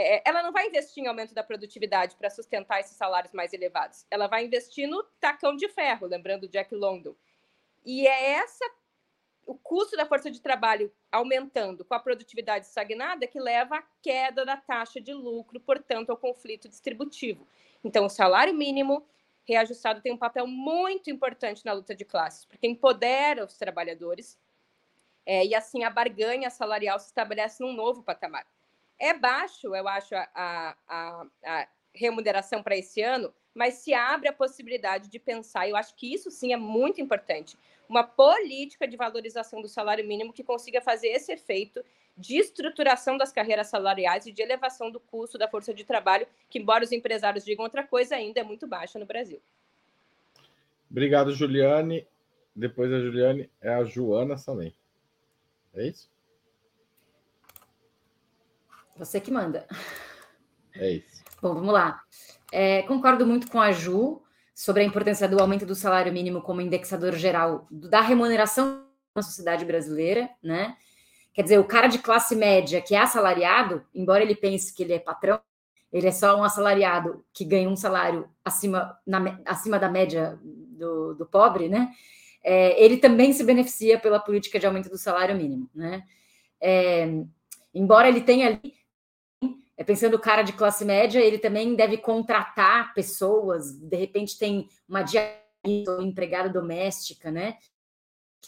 é, ela não vai investir em aumento da produtividade para sustentar esses salários mais elevados. Ela vai investir no tacão de ferro, lembrando Jack London. E é essa o custo da força de trabalho aumentando com a produtividade estagnada que leva à queda da taxa de lucro, portanto, ao conflito distributivo. Então, o salário mínimo reajustado tem um papel muito importante na luta de classes, porque empodera os trabalhadores é, e assim a barganha salarial se estabelece num novo patamar. É baixo, eu acho, a, a, a remuneração para esse ano, mas se abre a possibilidade de pensar, eu acho que isso sim é muito importante, uma política de valorização do salário mínimo que consiga fazer esse efeito de estruturação das carreiras salariais e de elevação do custo da força de trabalho, que, embora os empresários digam outra coisa, ainda é muito baixa no Brasil. Obrigado, Juliane. Depois da Juliane é a Joana Salem. É isso? Você que manda. É isso. Bom, vamos lá. É, concordo muito com a Ju sobre a importância do aumento do salário mínimo como indexador geral da remuneração na sociedade brasileira, né? Quer dizer, o cara de classe média que é assalariado, embora ele pense que ele é patrão, ele é só um assalariado que ganha um salário acima, na, acima da média do, do pobre, né? É, ele também se beneficia pela política de aumento do salário mínimo, né? É, embora ele tenha ali é, pensando o cara de classe média, ele também deve contratar pessoas, de repente tem uma diarista empregada doméstica, né?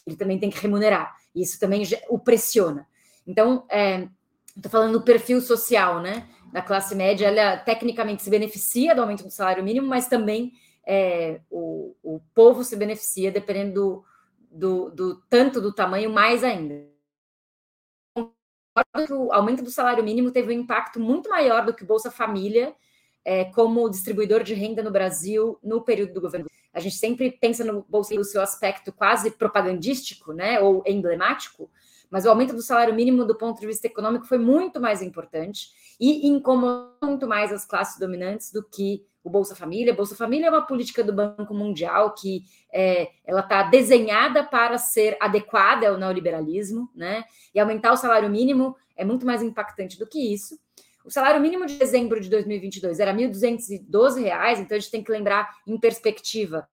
Ele também tem que remunerar. Isso também o pressiona. Então, é, estou falando do perfil social, né? Da classe média, ela tecnicamente se beneficia do aumento do salário mínimo, mas também é, o, o povo se beneficia dependendo do, do, do tanto do tamanho, mais ainda que o aumento do salário mínimo teve um impacto muito maior do que o Bolsa Família é, como distribuidor de renda no Brasil no período do governo. A gente sempre pensa no Bolsa no seu aspecto quase propagandístico, né, ou emblemático, mas o aumento do salário mínimo do ponto de vista econômico foi muito mais importante e incomodou muito mais as classes dominantes do que o Bolsa Família. Bolsa Família é uma política do Banco Mundial que é, ela está desenhada para ser adequada ao neoliberalismo, né? E aumentar o salário mínimo é muito mais impactante do que isso. O salário mínimo de dezembro de 2022 era R$ 1.212, então a gente tem que lembrar em perspectiva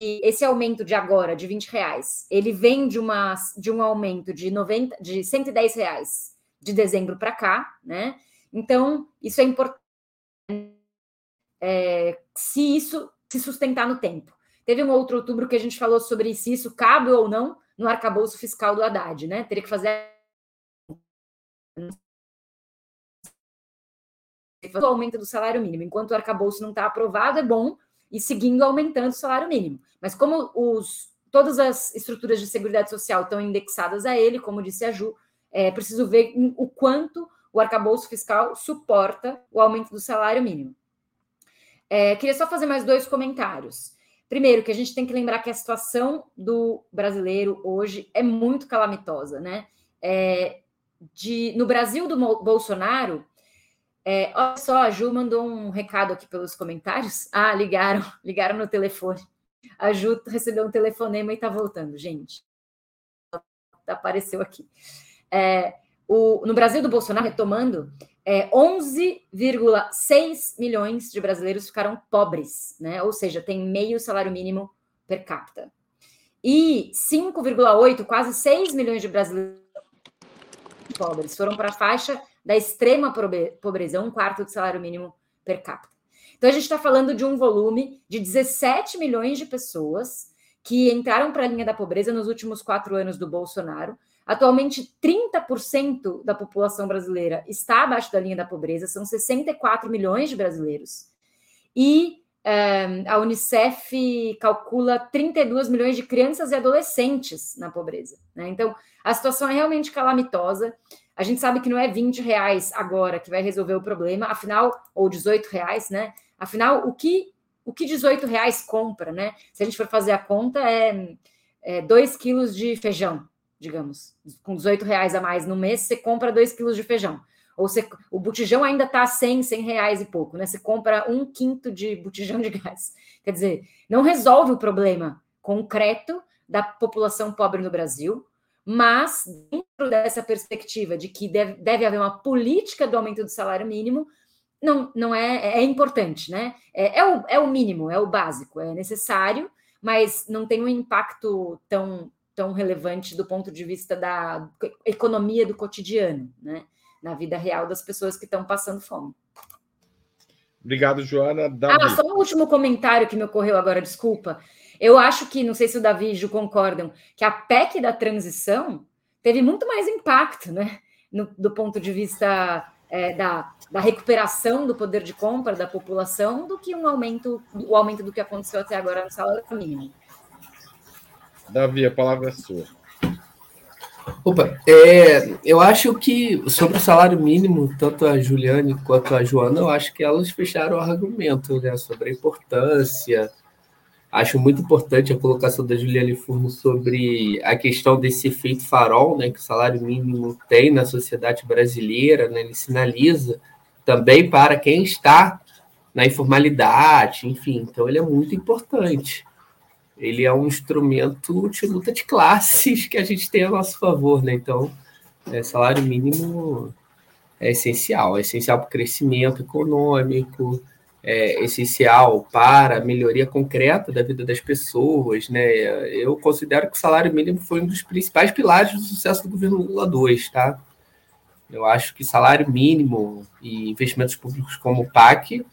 esse aumento de agora, de 20 reais, ele vem de, uma, de um aumento de, 90, de 110 reais de dezembro para cá, né? Então, isso é importante é, se isso se sustentar no tempo. Teve um outro outubro que a gente falou sobre se isso cabe ou não no arcabouço fiscal do Haddad, né? Teria que fazer o aumento do salário mínimo. Enquanto o arcabouço não está aprovado, é bom e seguindo aumentando o salário mínimo. Mas como os, todas as estruturas de seguridade social estão indexadas a ele, como disse a Ju, é preciso ver o quanto o arcabouço fiscal suporta o aumento do salário mínimo. É, queria só fazer mais dois comentários. Primeiro, que a gente tem que lembrar que a situação do brasileiro hoje é muito calamitosa, né? É, de, no Brasil do Bolsonaro, é, olha só, a Ju mandou um recado aqui pelos comentários. Ah, ligaram, ligaram no telefone. A Ju recebeu um telefonema e está voltando, gente. Apareceu aqui. É, o, no Brasil do Bolsonaro, retomando, é, 11,6 milhões de brasileiros ficaram pobres, né? Ou seja, tem meio salário mínimo per capita. E 5,8, quase 6 milhões de brasileiros pobres foram para a faixa da extrema pobreza, um quarto do salário mínimo per capita. Então, a gente está falando de um volume de 17 milhões de pessoas que entraram para a linha da pobreza nos últimos quatro anos do Bolsonaro, Atualmente, 30% da população brasileira está abaixo da linha da pobreza, são 64 milhões de brasileiros. E é, a Unicef calcula 32 milhões de crianças e adolescentes na pobreza. Né? Então, a situação é realmente calamitosa. A gente sabe que não é 20 reais agora que vai resolver o problema, afinal, ou 18 reais, né? Afinal, o que o que 18 reais compra, né? Se a gente for fazer a conta, é, é 2 quilos de feijão, digamos. Com 18 reais a mais no mês, você compra 2 quilos de feijão. Ou você, o botijão ainda está a 100, 100 reais e pouco, né? Você compra um quinto de botijão de gás. Quer dizer, não resolve o problema concreto da população pobre no Brasil, mas dentro dessa perspectiva de que deve, deve haver uma política do aumento do salário mínimo, não, não é, é importante, né? É, é, o, é o mínimo, é o básico, é necessário, mas não tem um impacto tão, tão relevante do ponto de vista da economia do cotidiano, né? Na vida real das pessoas que estão passando fome. Obrigado, Joana. Davi. Ah, só um último comentário que me ocorreu agora, desculpa. Eu acho que, não sei se o Davi e Ju concordam, que a PEC da transição teve muito mais impacto, né? No, do ponto de vista é, da, da recuperação do poder de compra da população do que um aumento, o aumento do que aconteceu até agora no salário mínimo. Davi, a palavra é sua. Opa, é, eu acho que sobre o salário mínimo, tanto a Juliane quanto a Joana, eu acho que elas fecharam o argumento né, sobre a importância. Acho muito importante a colocação da Juliane Furno sobre a questão desse efeito farol né, que o salário mínimo tem na sociedade brasileira. Né, ele sinaliza também para quem está na informalidade, enfim. Então, ele é muito importante ele é um instrumento de luta de classes que a gente tem a nosso favor, né? Então, é, salário mínimo é essencial, é essencial para o crescimento econômico, é essencial para a melhoria concreta da vida das pessoas, né? Eu considero que o salário mínimo foi um dos principais pilares do sucesso do governo Lula 2, tá? Eu acho que salário mínimo e investimentos públicos como o PAC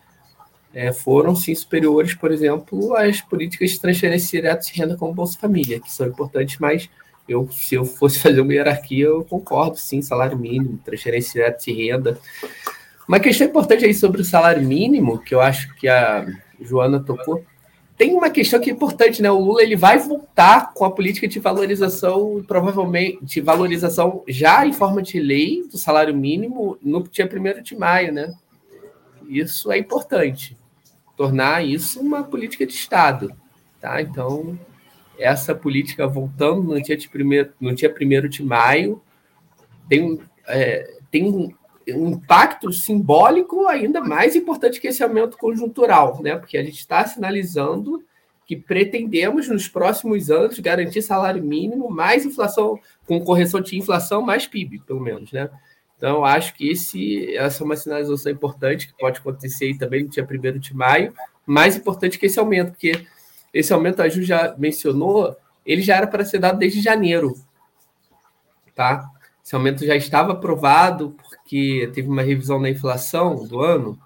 é, foram sim superiores, por exemplo, às políticas de transferência direta de renda como Bolsa Família, que são importantes, mas eu, se eu fosse fazer uma hierarquia, eu concordo, sim, salário mínimo, transferência direta de renda. Uma questão importante aí sobre o salário mínimo, que eu acho que a Joana tocou, tem uma questão que é importante, né? O Lula ele vai voltar com a política de valorização, provavelmente de valorização já em forma de lei do salário mínimo no dia 1 de maio, né? Isso é importante tornar isso uma política de Estado. Tá? Então, essa política voltando no dia, de primeiro, no dia 1 de maio tem, é, tem um, impacto simbólico ainda mais importante que esse aumento conjuntural, né? porque a gente está sinalizando que pretendemos nos próximos anos garantir salário mínimo, mais inflação, com correção de inflação, mais PIB, pelo menos, né? Então, acho que esse, essa é uma sinalização importante que pode acontecer também no dia 1 de maio. Mais importante que esse aumento, porque esse aumento, a Ju já mencionou, ele já era para ser dado desde janeiro. Tá? Esse aumento já estava aprovado, porque teve uma revisão na inflação do ano,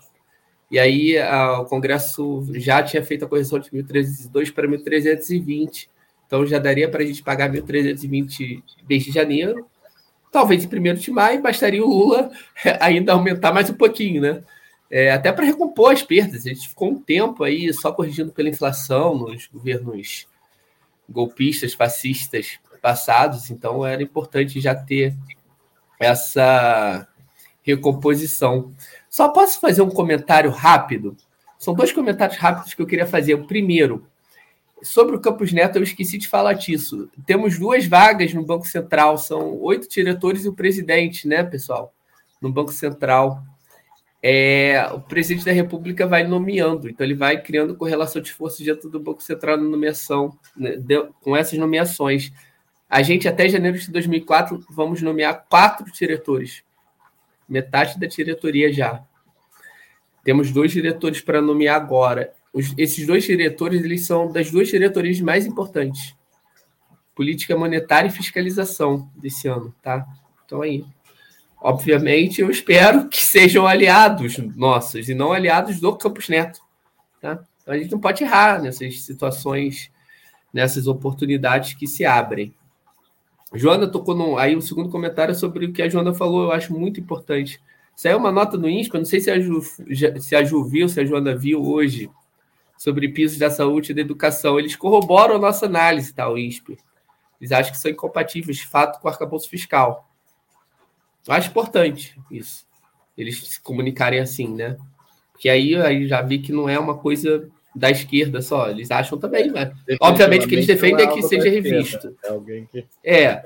e aí a, o Congresso já tinha feito a correção de 1.302 para 1.320. Então já daria para a gente pagar 1.320 desde janeiro talvez em primeiro de maio, bastaria o Lula ainda aumentar mais um pouquinho, né? É, até para recompor as perdas. A gente ficou um tempo aí só corrigindo pela inflação nos governos golpistas, fascistas passados, então era importante já ter essa recomposição. Só posso fazer um comentário rápido? São dois comentários rápidos que eu queria fazer. O primeiro, Sobre o Campus Neto, eu esqueci de falar disso. Temos duas vagas no Banco Central, são oito diretores e o presidente, né, pessoal? No Banco Central. É, o presidente da República vai nomeando, então ele vai criando correlação de forças dentro do Banco Central na nomeação, né, de, com essas nomeações. A gente, até janeiro de 2004, vamos nomear quatro diretores, metade da diretoria já. Temos dois diretores para nomear agora. Os, esses dois diretores eles são das duas diretorias mais importantes. Política monetária e fiscalização desse ano, tá? Então aí. Obviamente, eu espero que sejam aliados nossos e não aliados do Campos Neto, tá? Então a gente não pode errar nessas situações, nessas oportunidades que se abrem. Joana tocou no, aí o segundo comentário sobre o que a Joana falou, eu acho muito importante. Saiu uma nota no INSPA, não sei se a Ju, se a Ju viu, se a Joana viu hoje, sobre pisos da saúde e da educação. Eles corroboram a nossa análise, tá, o INSPE. Eles acham que são incompatíveis, de fato, com o arcabouço fiscal. Eu acho importante isso, eles se comunicarem assim, né? Porque aí, aí já vi que não é uma coisa da esquerda só, eles acham também, né? Obviamente que eles defendem é que seja revisto. É alguém que... É,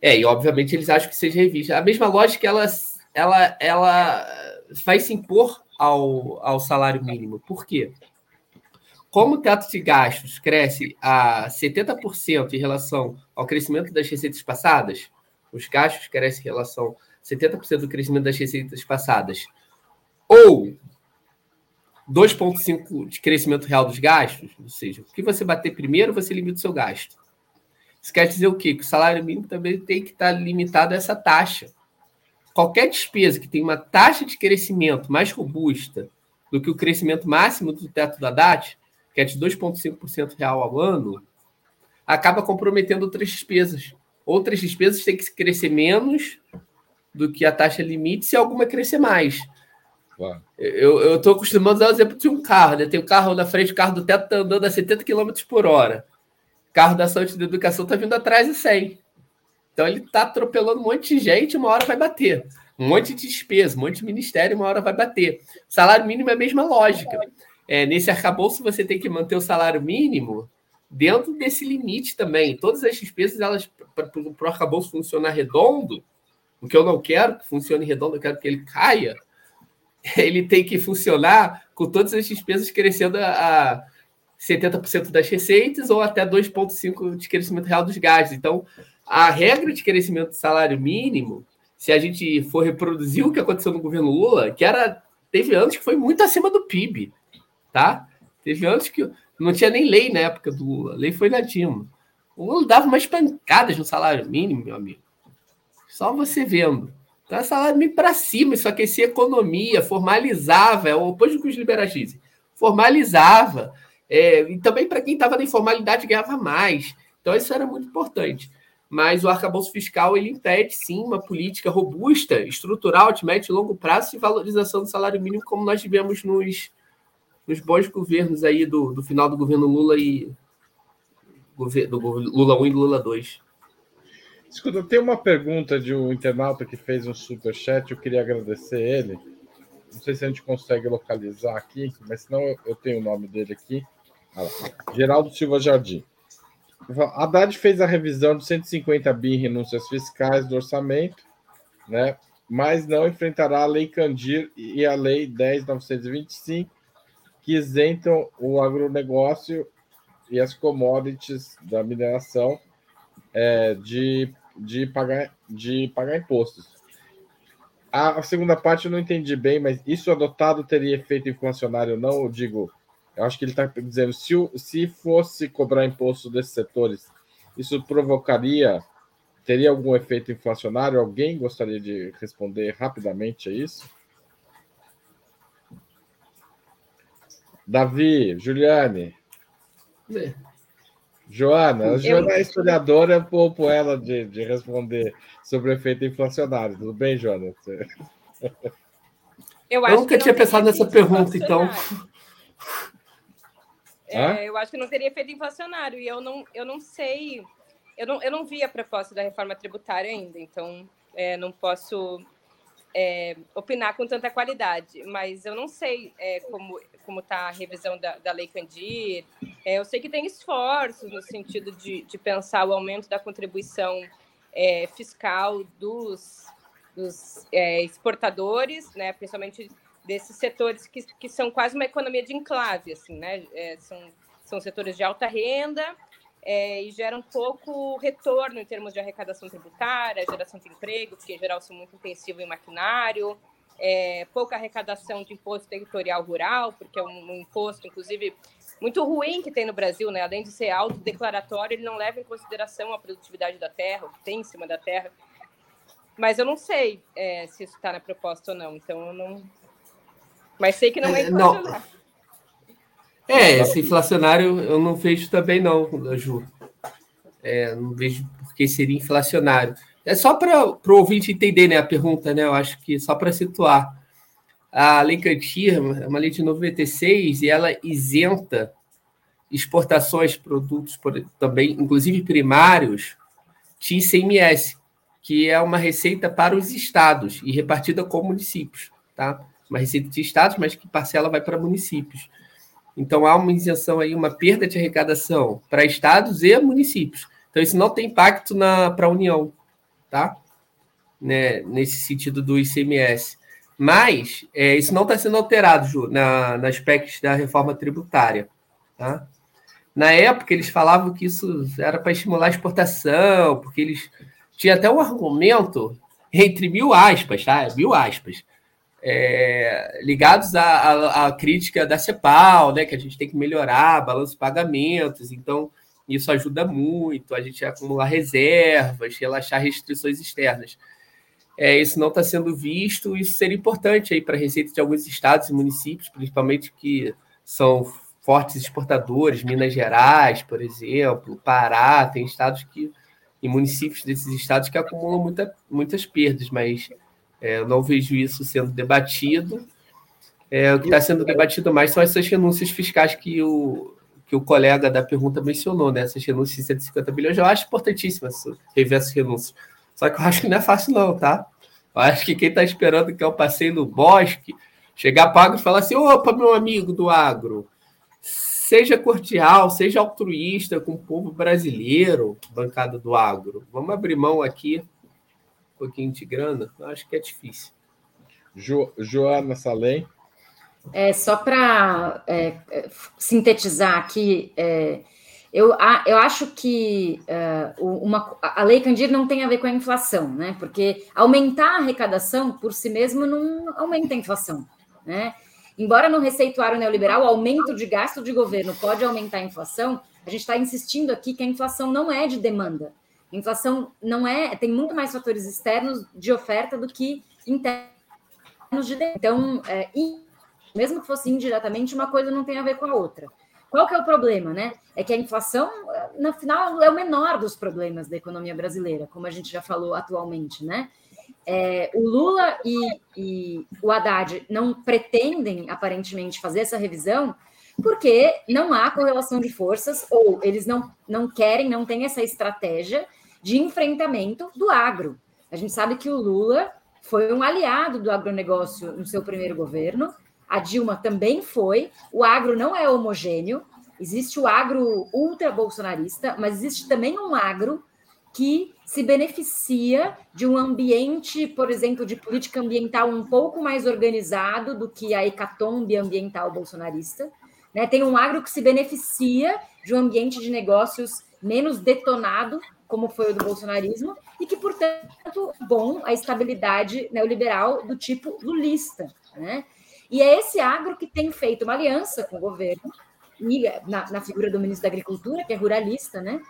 É, e obviamente eles acham que seja revista. A mesma lógica, ela, ela, ela vai se impor ao, ao salário mínimo. Por quê? Como o teto de gastos cresce a 70% em relação ao crescimento das receitas passadas, os gastos crescem em relação a 70% do crescimento das receitas passadas, ou 2,5% de crescimento real dos gastos, ou seja, o que você bater primeiro, você limita o seu gasto. Isso quer dizer o quê? Que o salário mínimo também tem que estar limitado a essa taxa. Qualquer despesa que tem uma taxa de crescimento mais robusta do que o crescimento máximo do teto da DAT, que é de 2,5% real ao ano, acaba comprometendo outras despesas. Outras despesas têm que crescer menos do que a taxa limite, se alguma crescer mais. Claro. Eu estou acostumado a dar o exemplo de um carro, né? Tem o um carro na frente, o carro do teto está andando a 70 km por hora carro da saúde e da educação está vindo atrás de 100. Então ele está atropelando um monte de gente, uma hora vai bater. Um monte de despesa, um monte de ministério, uma hora vai bater. Salário mínimo é a mesma lógica. É, nesse arcabouço você tem que manter o salário mínimo dentro desse limite também. Todas as despesas, elas para o arcabouço funcionar redondo, o que eu não quero que funcione redondo, eu quero que ele caia, ele tem que funcionar com todas as despesas crescendo a, 70% das receitas ou até 2,5% de crescimento real dos gastos. Então, a regra de crescimento do salário mínimo, se a gente for reproduzir o que aconteceu no governo Lula, que era teve anos que foi muito acima do PIB, tá? Teve anos que não tinha nem lei na época do Lula, a lei foi na Dilma. O Lula dava umas pancadas no salário mínimo, meu amigo. Só você vendo. Então, salário mínimo para cima, isso aquecia a economia, formalizava, é o oposto que os liberais dizem. Formalizava é, e também para quem estava na informalidade ganhava mais. Então isso era muito importante. Mas o arcabouço fiscal ele impede sim uma política robusta, estrutural, de médio e longo prazo de valorização do salário mínimo, como nós tivemos nos, nos bons governos aí do, do final do governo Lula e do Lula 1 e Lula 2. Escuta, tem uma pergunta de um internauta que fez um super chat, eu queria agradecer ele. Não sei se a gente consegue localizar aqui, mas senão eu tenho o nome dele aqui. Geraldo Silva Jardim. Haddad fez a revisão de 150 bi em renúncias fiscais do orçamento, né? mas não enfrentará a Lei Candir e a Lei 10.925, que isentam o agronegócio e as commodities da mineração é, de, de, pagar, de pagar impostos. A, a segunda parte eu não entendi bem, mas isso adotado teria efeito inflacionário ou não? Eu digo, eu acho que ele está dizendo se, se fosse cobrar imposto desses setores, isso provocaria, teria algum efeito inflacionário? Alguém gostaria de responder rapidamente a isso? Davi, Juliane. Joana, a Joana é historiadora, eu poupo ela de, de responder sobre o efeito inflacionário. Tudo bem, Joana? Eu, eu nunca tinha pensado nessa pergunta, então. É, eu acho que não teria efeito inflacionário. E eu não, eu não sei. Eu não, eu não vi a proposta da reforma tributária ainda, então é, não posso é, opinar com tanta qualidade. Mas eu não sei é, como como está a revisão da, da Lei Candir. É, eu sei que tem esforços no sentido de, de pensar o aumento da contribuição é, fiscal dos, dos exportadores, né, principalmente desses setores que, que são quase uma economia de enclave, assim, né? É, são, são setores de alta renda é, e geram pouco retorno em termos de arrecadação tributária, geração de emprego, que em geral são muito intensivos em maquinário, é, pouca arrecadação de imposto territorial rural, porque é um, um, imposto, inclusive, muito ruim que tem no Brasil, né? Além de ser autodeclaratório, ele não leva em consideração a produtividade da terra, o que tem em cima da terra. Mas eu não sei é, se isso está na proposta ou não, então eu não, mas sei que não é, é inflacionário. Não. É, esse inflacionário eu não vejo também, não, Ju. É, não vejo porque seria inflacionário. É só para o ouvinte entender né, a pergunta, né? Eu acho que só para situar. A Lei Cantir é uma lei de 96 e ela isenta exportações de produtos também, inclusive primários, de ICMS, que é uma receita para os estados e repartida com municípios, tá? uma receita de estados, mas que parcela vai para municípios. Então há uma isenção aí, uma perda de arrecadação para estados e municípios. Então isso não tem impacto para a União. Tá? Né, nesse sentido do ICMS. Mas é, isso não está sendo alterado, Ju, na, nas PECs da reforma tributária. Tá? Na época, eles falavam que isso era para estimular a exportação, porque eles tinha até um argumento, entre mil aspas, tá? Mil aspas, é, ligados à, à, à, crítica da CEPAL, né? Que a gente tem que melhorar balanço de pagamentos, então isso ajuda muito a gente a acumular reservas, relaxar restrições externas. É, isso não está sendo visto, isso seria importante aí para a receita de alguns estados e municípios, principalmente que são fortes exportadores, Minas Gerais, por exemplo, Pará, tem estados que e municípios desses estados que acumulam muita, muitas perdas, mas é, eu não vejo isso sendo debatido. É, o que está sendo debatido mais são essas renúncias fiscais que o, que o colega da pergunta mencionou, né? Essas renúncias de 150 bilhões. Eu acho importantíssimo rever essas renúncias. Só que eu acho que não é fácil, não, tá? Eu acho que quem está esperando que eu passei no bosque, chegar para o agro e falar assim: opa, meu amigo do agro, seja cordial, seja altruísta com o povo brasileiro, bancada do agro. Vamos abrir mão aqui um pouquinho de grana? Eu acho que é difícil. Jo, Joana Salem. É, só para é, sintetizar aqui, é, eu, a, eu acho que é, uma, a lei Candir não tem a ver com a inflação, né? Porque aumentar a arrecadação por si mesmo não aumenta a inflação, né? Embora no receituário neoliberal o aumento de gasto de governo pode aumentar a inflação, a gente está insistindo aqui que a inflação não é de demanda. A inflação não é, tem muito mais fatores externos de oferta do que internos de demanda. Então, é, mesmo que fosse indiretamente, uma coisa não tem a ver com a outra. Qual que é o problema, né? É que a inflação, no final, é o menor dos problemas da economia brasileira, como a gente já falou atualmente, né? É, o Lula e, e o Haddad não pretendem, aparentemente, fazer essa revisão porque não há correlação de forças, ou eles não, não querem, não têm essa estratégia de enfrentamento do agro. A gente sabe que o Lula foi um aliado do agronegócio no seu primeiro governo, a Dilma também foi. O agro não é homogêneo, existe o agro ultra-bolsonarista, mas existe também um agro que se beneficia de um ambiente, por exemplo, de política ambiental um pouco mais organizado do que a hecatombe ambiental bolsonarista. Né? Tem um agro que se beneficia de um ambiente de negócios menos detonado, como foi o do bolsonarismo, e que, portanto, bom a estabilidade neoliberal do tipo lulista. Né? E é esse agro que tem feito uma aliança com o governo, e na, na figura do ministro da Agricultura, que é ruralista, né?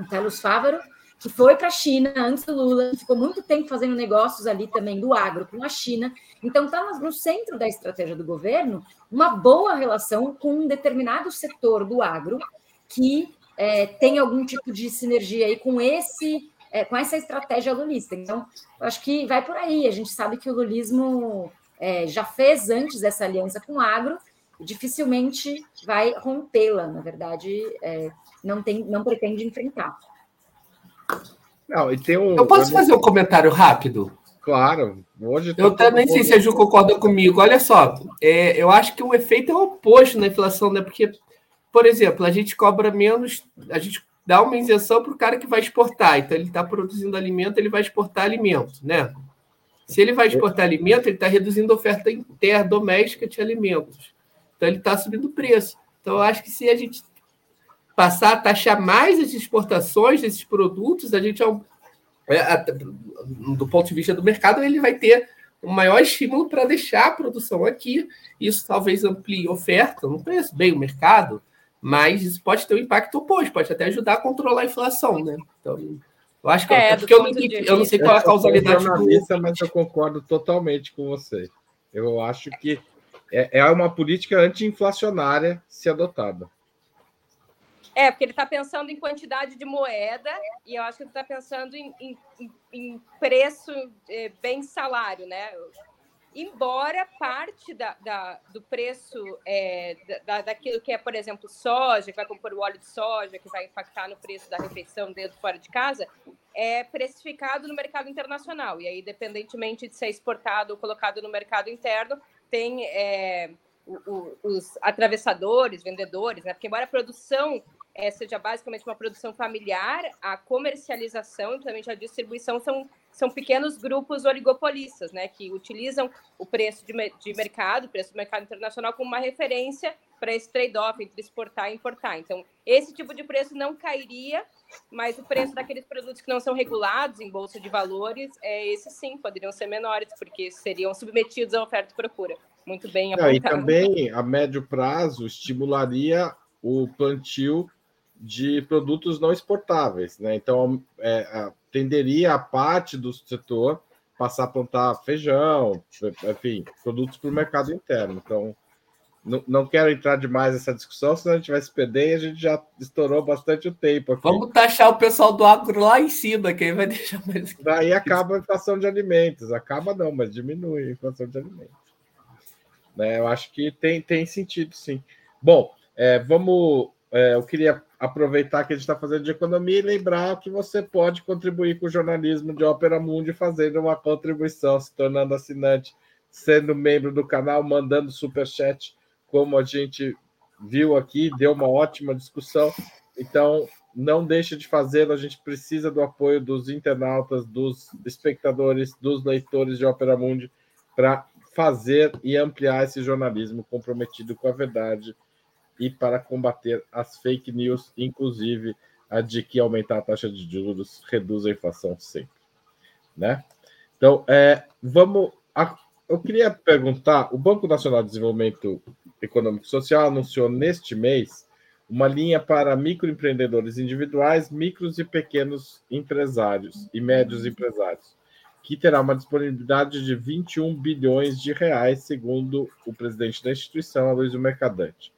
o Carlos Fávaro, que foi para a China antes do Lula, ficou muito tempo fazendo negócios ali também do agro com a China. Então, está no centro da estratégia do governo uma boa relação com um determinado setor do agro que é, tem algum tipo de sinergia aí com esse. É, com essa estratégia lulista. Então, acho que vai por aí. A gente sabe que o lulismo é, já fez antes essa aliança com o agro dificilmente vai rompê-la, na verdade, é, não, tem, não pretende enfrentar. Não, e tem um, eu posso fazer um comentário rápido? Claro. Hoje eu também sei se a Ju concorda comigo. Olha só, é, eu acho que o efeito é o oposto na inflação, né? Porque, por exemplo, a gente cobra menos, a gente dá uma isenção para o cara que vai exportar. Então, ele está produzindo alimento, ele vai exportar alimento, né? Se ele vai exportar alimento, ele está reduzindo a oferta interna doméstica de alimentos. Então, ele está subindo o preço. Então, eu acho que se a gente passar a taxar mais as exportações desses produtos, a gente, é, do ponto de vista do mercado, ele vai ter um maior estímulo para deixar a produção aqui. Isso talvez amplie a oferta. Eu não conheço bem o mercado, mas isso pode ter um impacto oposto, pode até ajudar a controlar a inflação, né? Então, eu acho que é, é porque eu não, eu não sei qual é a causalidade. Eu do... mas eu concordo totalmente com você. Eu acho que é, é uma política anti-inflacionária se adotada. É, porque ele está pensando em quantidade de moeda e eu acho que ele está pensando em, em, em preço é, bem salário, né? Embora parte da, da do preço é, da, daquilo que é, por exemplo, soja, que vai compor o óleo de soja, que vai impactar no preço da refeição dentro fora de casa, é precificado no mercado internacional. E aí, independentemente de ser exportado ou colocado no mercado interno, tem é, o, o, os atravessadores, vendedores, né? Porque embora a produção é, seja basicamente uma produção familiar, a comercialização e também a distribuição são, são pequenos grupos oligopolistas, né, que utilizam o preço de, de mercado, o preço do mercado internacional, como uma referência para esse trade-off entre exportar e importar. Então, esse tipo de preço não cairia, mas o preço daqueles produtos que não são regulados em bolsa de valores, é, esses sim poderiam ser menores, porque seriam submetidos à oferta e procura. Muito bem apontado. e também, a médio prazo, estimularia o plantio de produtos não exportáveis. Né? Então, é, tenderia a parte do setor passar a plantar feijão, enfim, produtos para o mercado interno. Então, não, não quero entrar demais nessa discussão, senão a gente vai se perder e a gente já estourou bastante o tempo. Aqui. Vamos taxar o pessoal do agro lá em cima, que aí vai deixar mais. Daí acaba a inflação de alimentos. Acaba não, mas diminui a inflação de alimentos. Né? Eu acho que tem, tem sentido, sim. Bom, é, vamos. É, eu queria aproveitar que a gente está fazendo de economia e lembrar que você pode contribuir com o jornalismo de Ópera Mundi fazendo uma contribuição, se tornando assinante, sendo membro do canal, mandando superchat, como a gente viu aqui, deu uma ótima discussão. Então, não deixe de fazê-lo, a gente precisa do apoio dos internautas, dos espectadores, dos leitores de Ópera Mundi para fazer e ampliar esse jornalismo comprometido com a verdade e para combater as fake news, inclusive a de que aumentar a taxa de juros reduz a inflação sempre, né? Então, é, vamos. A, eu queria perguntar: o Banco Nacional de Desenvolvimento Econômico e Social anunciou neste mês uma linha para microempreendedores individuais, micros e pequenos empresários e médios empresários, que terá uma disponibilidade de 21 bilhões de reais, segundo o presidente da instituição, Aloysio Mercadante.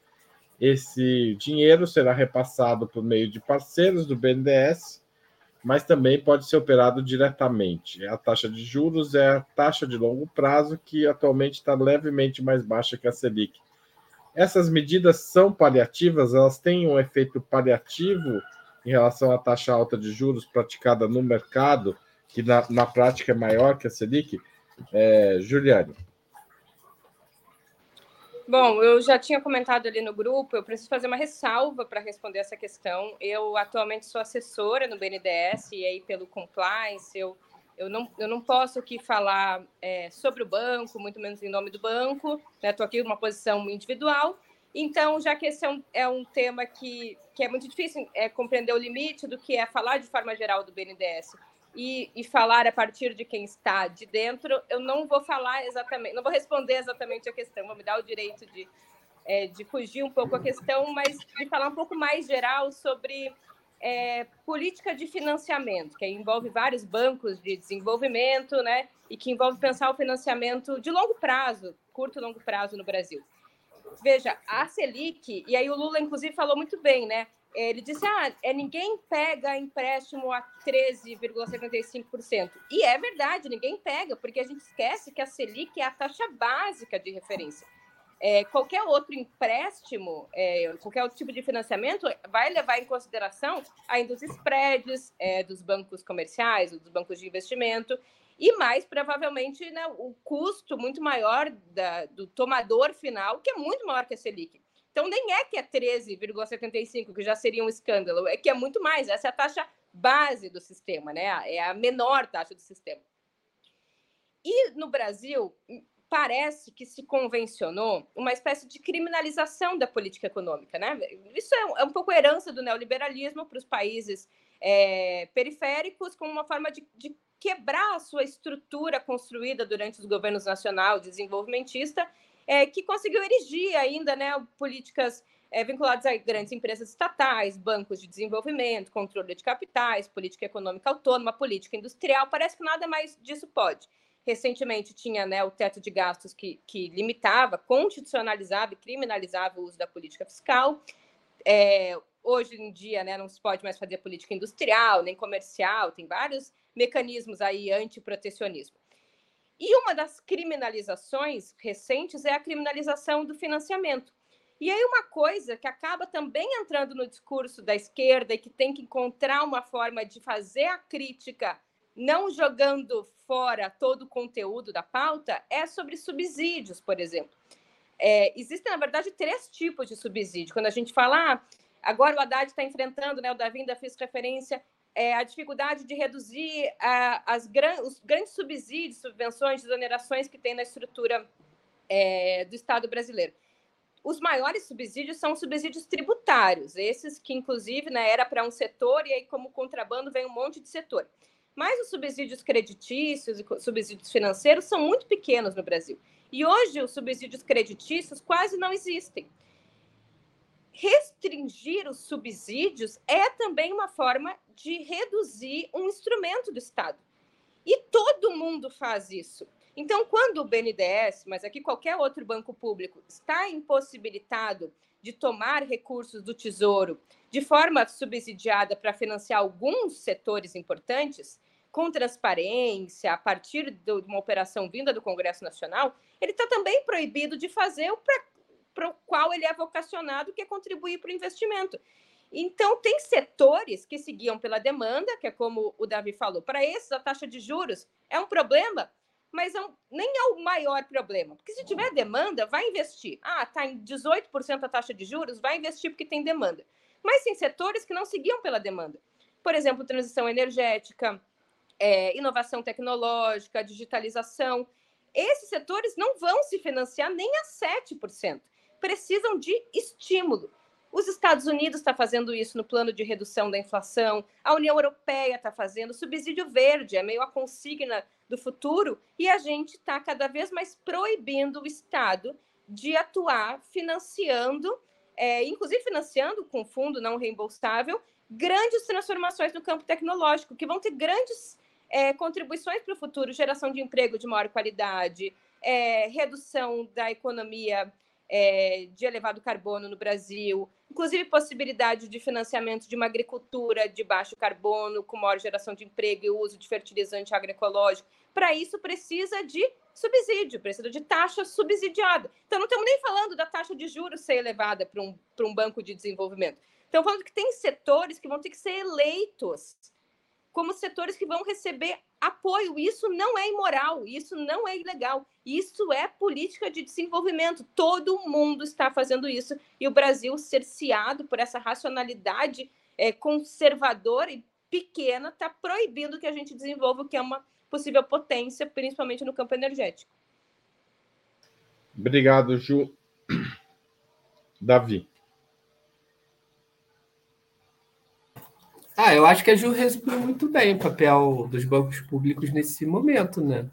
Esse dinheiro será repassado por meio de parceiros do BNDES, mas também pode ser operado diretamente. A taxa de juros é a taxa de longo prazo, que atualmente está levemente mais baixa que a Selic. Essas medidas são paliativas, elas têm um efeito paliativo em relação à taxa alta de juros praticada no mercado, que na, na prática é maior que a Selic. É, Juliane. Bom, eu já tinha comentado ali no grupo, eu preciso fazer uma ressalva para responder essa questão. Eu atualmente sou assessora no BNDES e aí pelo compliance, eu, eu, não, eu não posso aqui falar é, sobre o banco, muito menos em nome do banco, estou né? aqui numa posição individual. Então, já que esse é um, é um tema que, que é muito difícil é, compreender o limite do que é falar de forma geral do BNDES, e, e, falar a partir de quem está de dentro, eu não vou falar exatamente, não vou responder exatamente a questão, vou me dar o direito de, é, de fugir um pouco a questão, mas de falar um pouco mais geral sobre é, política de financiamento, que envolve vários bancos de desenvolvimento, né, e que envolve pensar o financiamento de longo prazo, curto e longo prazo no Brasil. Veja, a Selic, e aí o Lula, inclusive, falou muito bem, né? Ele disse: ah, é, ninguém pega empréstimo a 13,75%. E é verdade, ninguém pega, porque a gente esquece que a Selic é a taxa básica de referência. É, qualquer outro empréstimo, é, qualquer outro tipo de financiamento vai levar em consideração ainda os spreads é, dos bancos comerciais, dos bancos de investimento, e mais provavelmente né, o custo muito maior da, do tomador final, que é muito maior que a Selic. Então, nem é que é 13,75, que já seria um escândalo, é que é muito mais. Essa é a taxa base do sistema, né? É a menor taxa do sistema. E no Brasil, parece que se convencionou uma espécie de criminalização da política econômica, né? Isso é um, é um pouco herança do neoliberalismo para os países é, periféricos, como uma forma de, de quebrar a sua estrutura construída durante os governos nacional desenvolvimentista é, que conseguiu erigir ainda né, políticas é, vinculadas a grandes empresas estatais, bancos de desenvolvimento, controle de capitais, política econômica autônoma, política industrial. Parece que nada mais disso pode. Recentemente tinha né, o teto de gastos que, que limitava, constitucionalizava e criminalizava o uso da política fiscal. É, hoje em dia né, não se pode mais fazer política industrial, nem comercial, tem vários mecanismos aí antiprotecionismo. E uma das criminalizações recentes é a criminalização do financiamento. E aí, uma coisa que acaba também entrando no discurso da esquerda e que tem que encontrar uma forma de fazer a crítica, não jogando fora todo o conteúdo da pauta, é sobre subsídios, por exemplo. É, existem, na verdade, três tipos de subsídio. Quando a gente fala, ah, Agora o Haddad está enfrentando, né, o Davi ainda fez referência, é, a dificuldade de reduzir a, as gran, os grandes subsídios, subvenções, desonerações que tem na estrutura é, do Estado brasileiro. Os maiores subsídios são subsídios tributários, esses que, inclusive, né, era para um setor e aí, como contrabando, vem um monte de setor. Mas os subsídios creditícios e subsídios financeiros são muito pequenos no Brasil. E hoje os subsídios creditícios quase não existem restringir os subsídios é também uma forma de reduzir um instrumento do Estado. E todo mundo faz isso. Então, quando o BNDES, mas aqui qualquer outro banco público, está impossibilitado de tomar recursos do Tesouro de forma subsidiada para financiar alguns setores importantes, com transparência, a partir de uma operação vinda do Congresso Nacional, ele está também proibido de fazer o para o qual ele é vocacionado, que é contribuir para o investimento. Então, tem setores que seguiam pela demanda, que é como o Davi falou. Para esses, a taxa de juros é um problema, mas é um, nem é o maior problema. Porque se tiver demanda, vai investir. Ah, está em 18% a taxa de juros, vai investir porque tem demanda. Mas tem setores que não seguiam pela demanda. Por exemplo, transição energética, é, inovação tecnológica, digitalização. Esses setores não vão se financiar nem a 7% precisam de estímulo. Os Estados Unidos está fazendo isso no plano de redução da inflação, a União Europeia está fazendo, subsídio verde é meio a consigna do futuro, e a gente está cada vez mais proibindo o Estado de atuar financiando, é, inclusive financiando com fundo não reembolsável, grandes transformações no campo tecnológico, que vão ter grandes é, contribuições para o futuro, geração de emprego de maior qualidade, é, redução da economia é, de elevado carbono no Brasil, inclusive possibilidade de financiamento de uma agricultura de baixo carbono, com maior geração de emprego e uso de fertilizante agroecológico. Para isso, precisa de subsídio, precisa de taxa subsidiada. Então, não estamos nem falando da taxa de juros ser elevada para um, um banco de desenvolvimento. Estamos falando que tem setores que vão ter que ser eleitos como setores que vão receber apoio. Isso não é imoral, isso não é ilegal, isso é política de desenvolvimento. Todo mundo está fazendo isso e o Brasil, cerceado por essa racionalidade é, conservadora e pequena, está proibindo que a gente desenvolva o que é uma possível potência, principalmente no campo energético. Obrigado, Ju. Davi. Ah, eu acho que a Ju resumiu muito bem o papel dos bancos públicos nesse momento, né?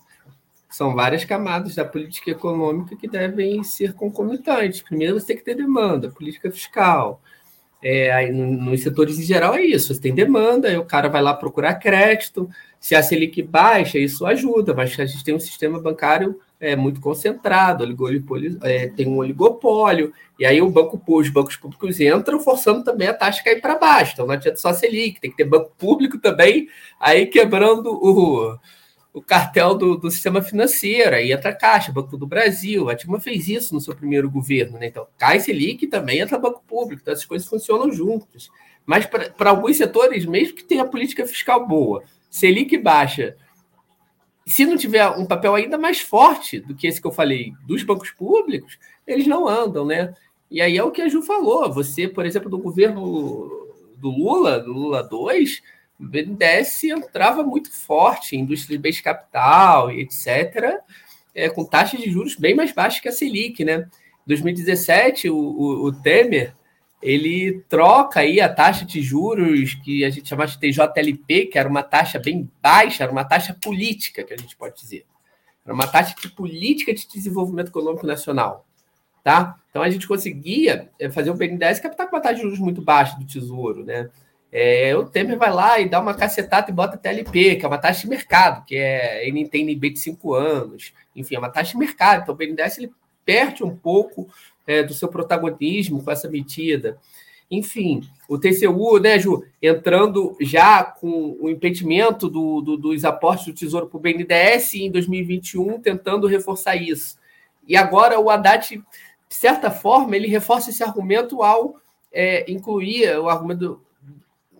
São várias camadas da política econômica que devem ser concomitantes. Primeiro, você tem que ter demanda, política fiscal. É, nos setores em geral é isso, você tem demanda, aí o cara vai lá procurar crédito, se a Selic baixa, isso ajuda, mas a gente tem um sistema bancário é, muito concentrado, é, tem um oligopólio, e aí o banco, os bancos públicos entram forçando também a taxa cair para baixo. Então não adianta só a Selic, tem que ter banco público também, aí quebrando o, o cartel do, do sistema financeiro, aí entra a Caixa, Banco do Brasil, a Dilma fez isso no seu primeiro governo, né? Então cai Selic também entra banco público, então essas coisas funcionam juntas. Mas para alguns setores, mesmo que tenha política fiscal boa, Selic baixa se não tiver um papel ainda mais forte do que esse que eu falei dos bancos públicos, eles não andam, né? E aí é o que a Ju falou. Você, por exemplo, do governo do Lula, do Lula 2, o BNDES entrava muito forte em indústria de bens de capital e etc., é, com taxas de juros bem mais baixas que a Selic, né? Em 2017, o, o, o Temer ele troca aí a taxa de juros que a gente chamava de TJLP, que era uma taxa bem baixa, era uma taxa política, que a gente pode dizer. Era uma taxa de política de desenvolvimento econômico nacional. Tá? Então a gente conseguia é, fazer o BNDES captar com uma taxa de juros muito baixa do Tesouro. Né? É, o Temer vai lá e dá uma cacetada e bota TLP, que é uma taxa de mercado, que é ele tem NB de cinco anos, enfim, é uma taxa de mercado. Então o BNDES ele perde um pouco é, do seu protagonismo com essa medida. Enfim, o TCU, né, Ju, entrando já com o impedimento do, do, dos aportes do Tesouro para o BNDES em 2021, tentando reforçar isso. E agora o Haddad, de certa forma, ele reforça esse argumento ao é, incluir o argumento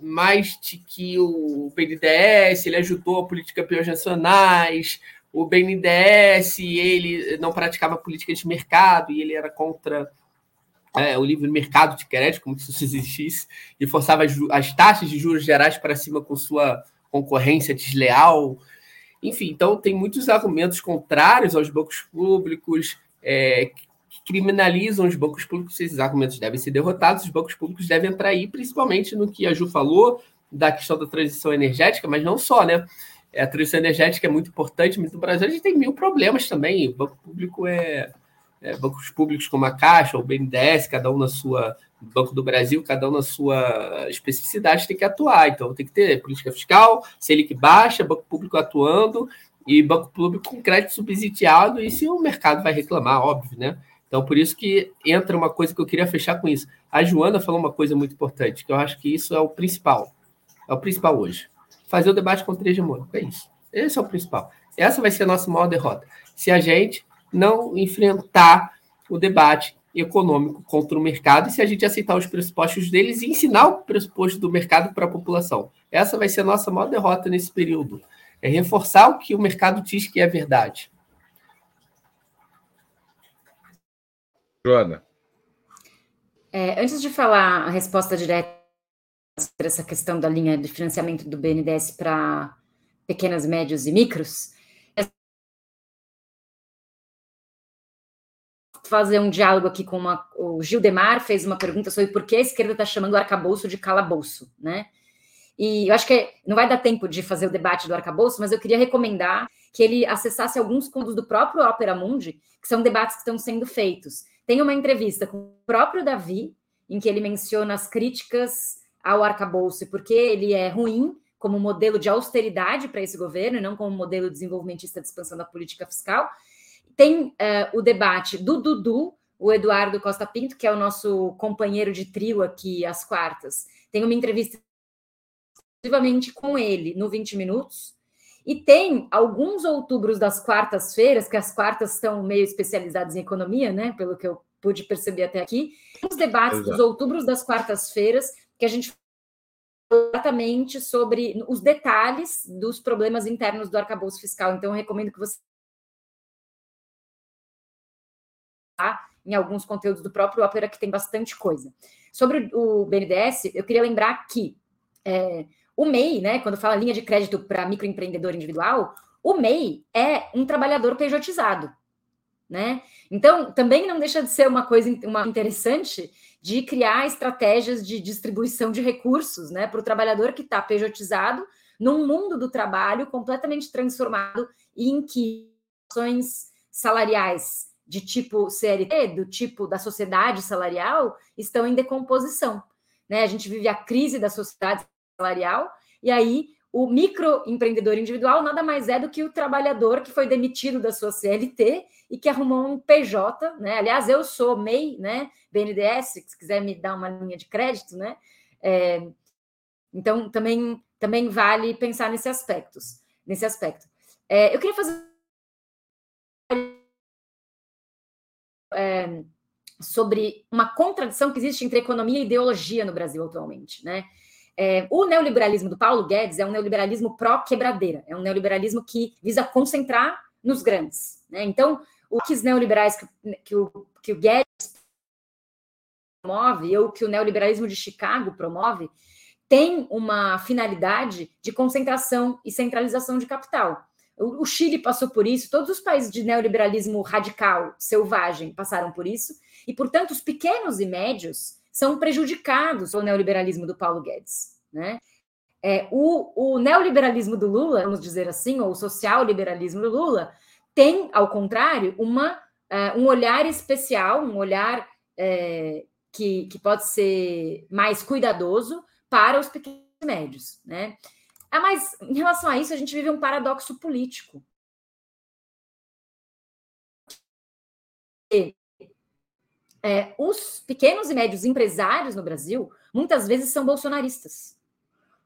mais de que o BNDES ele ajudou a política biogencionais, o BNDES ele não praticava política de mercado e ele era contra é, o livre mercado de crédito, como se isso existisse, e forçava as, as taxas de juros gerais para cima com sua concorrência desleal. Enfim, então tem muitos argumentos contrários aos bancos públicos, é, que criminalizam os bancos públicos. Esses argumentos devem ser derrotados, os bancos públicos devem entrar aí, principalmente no que a Ju falou, da questão da transição energética, mas não só, né? É, a transição energética é muito importante, mas no Brasil a gente tem mil problemas também. O banco público é, é, bancos públicos como a Caixa, o BNDES, cada um na sua Banco do Brasil, cada um na sua especificidade tem que atuar. Então tem que ter política fiscal, Selic baixa, banco público atuando e banco público com crédito subsidiado. E se o mercado vai reclamar, óbvio, né? Então por isso que entra uma coisa que eu queria fechar com isso. A Joana falou uma coisa muito importante, que eu acho que isso é o principal. É o principal hoje. Fazer o debate contra o hegemônico. É isso. Esse é o principal. Essa vai ser a nossa maior derrota. Se a gente não enfrentar o debate econômico contra o mercado e se a gente aceitar os pressupostos deles e ensinar o pressuposto do mercado para a população. Essa vai ser a nossa maior derrota nesse período. É reforçar o que o mercado diz que é verdade. Joana. É, antes de falar a resposta direta sobre essa questão da linha de financiamento do BNDES para pequenas, médios e micros, fazer um diálogo aqui com uma, o Gildemar fez uma pergunta sobre por que a esquerda está chamando o arcabouço de calabouço, né? E eu acho que não vai dar tempo de fazer o debate do arcabouço, mas eu queria recomendar que ele acessasse alguns contos do próprio Opera Mundi, que são debates que estão sendo feitos. Tem uma entrevista com o próprio Davi, em que ele menciona as críticas ao arcabouço e por que ele é ruim como modelo de austeridade para esse governo e não como modelo desenvolvimentista de expansão da política fiscal. Tem uh, o debate do Dudu, o Eduardo Costa Pinto, que é o nosso companheiro de trio aqui às quartas. Tem uma entrevista exclusivamente com ele no 20 Minutos. E tem alguns outubros das quartas-feiras, que as quartas estão meio especializadas em economia, né? Pelo que eu pude perceber até aqui. Os debates Exato. dos outubros das quartas-feiras, que a gente exatamente sobre os detalhes dos problemas internos do arcabouço fiscal. Então, eu recomendo que você em alguns conteúdos do próprio Opera, que tem bastante coisa. Sobre o BNDES, eu queria lembrar que é, o MEI, né, quando fala linha de crédito para microempreendedor individual, o MEI é um trabalhador pejotizado. Né? Então, também não deixa de ser uma coisa uma interessante de criar estratégias de distribuição de recursos né, para o trabalhador que está pejotizado num mundo do trabalho completamente transformado e em que ações salariais de tipo CLT, do tipo da sociedade salarial, estão em decomposição. Né? A gente vive a crise da sociedade salarial, e aí o microempreendedor individual nada mais é do que o trabalhador que foi demitido da sua CLT e que arrumou um PJ, né? Aliás, eu sou MEI, né? Se quiser me dar uma linha de crédito, né? É, então também também vale pensar nesse aspectos, nesse aspecto. É, eu queria fazer é, sobre uma contradição que existe entre economia e ideologia no Brasil atualmente, né? É, o neoliberalismo do Paulo Guedes é um neoliberalismo pró-quebradeira, é um neoliberalismo que visa concentrar nos grandes. Né? Então, os neoliberais que, que, o, que o Guedes promove, ou que o neoliberalismo de Chicago promove, tem uma finalidade de concentração e centralização de capital. O Chile passou por isso, todos os países de neoliberalismo radical, selvagem, passaram por isso, e, portanto, os pequenos e médios são prejudicados pelo neoliberalismo do Paulo Guedes. Né? É, o, o neoliberalismo do Lula, vamos dizer assim, ou o social-liberalismo do Lula, tem, ao contrário, uma, uh, um olhar especial, um olhar é, que, que pode ser mais cuidadoso para os pequenos e médios. Né? Ah, mas em relação a isso, a gente vive um paradoxo político. É, os pequenos e médios empresários no Brasil muitas vezes são bolsonaristas.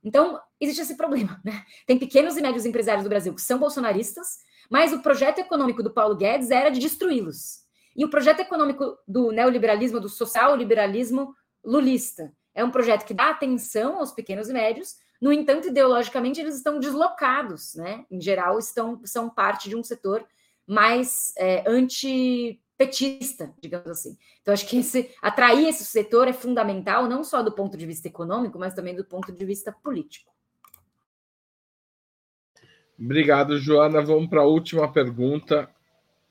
Então, existe esse problema, né? Tem pequenos e médios empresários do Brasil que são bolsonaristas, mas o projeto econômico do Paulo Guedes era de destruí-los. E o projeto econômico do neoliberalismo, do social-liberalismo lulista, é um projeto que dá atenção aos pequenos e médios, no entanto, ideologicamente, eles estão deslocados, né? Em geral, estão, são parte de um setor mais é, anti, petista, digamos assim. Então, acho que esse, atrair esse setor é fundamental, não só do ponto de vista econômico, mas também do ponto de vista político. Obrigado, Joana. Vamos para a última pergunta.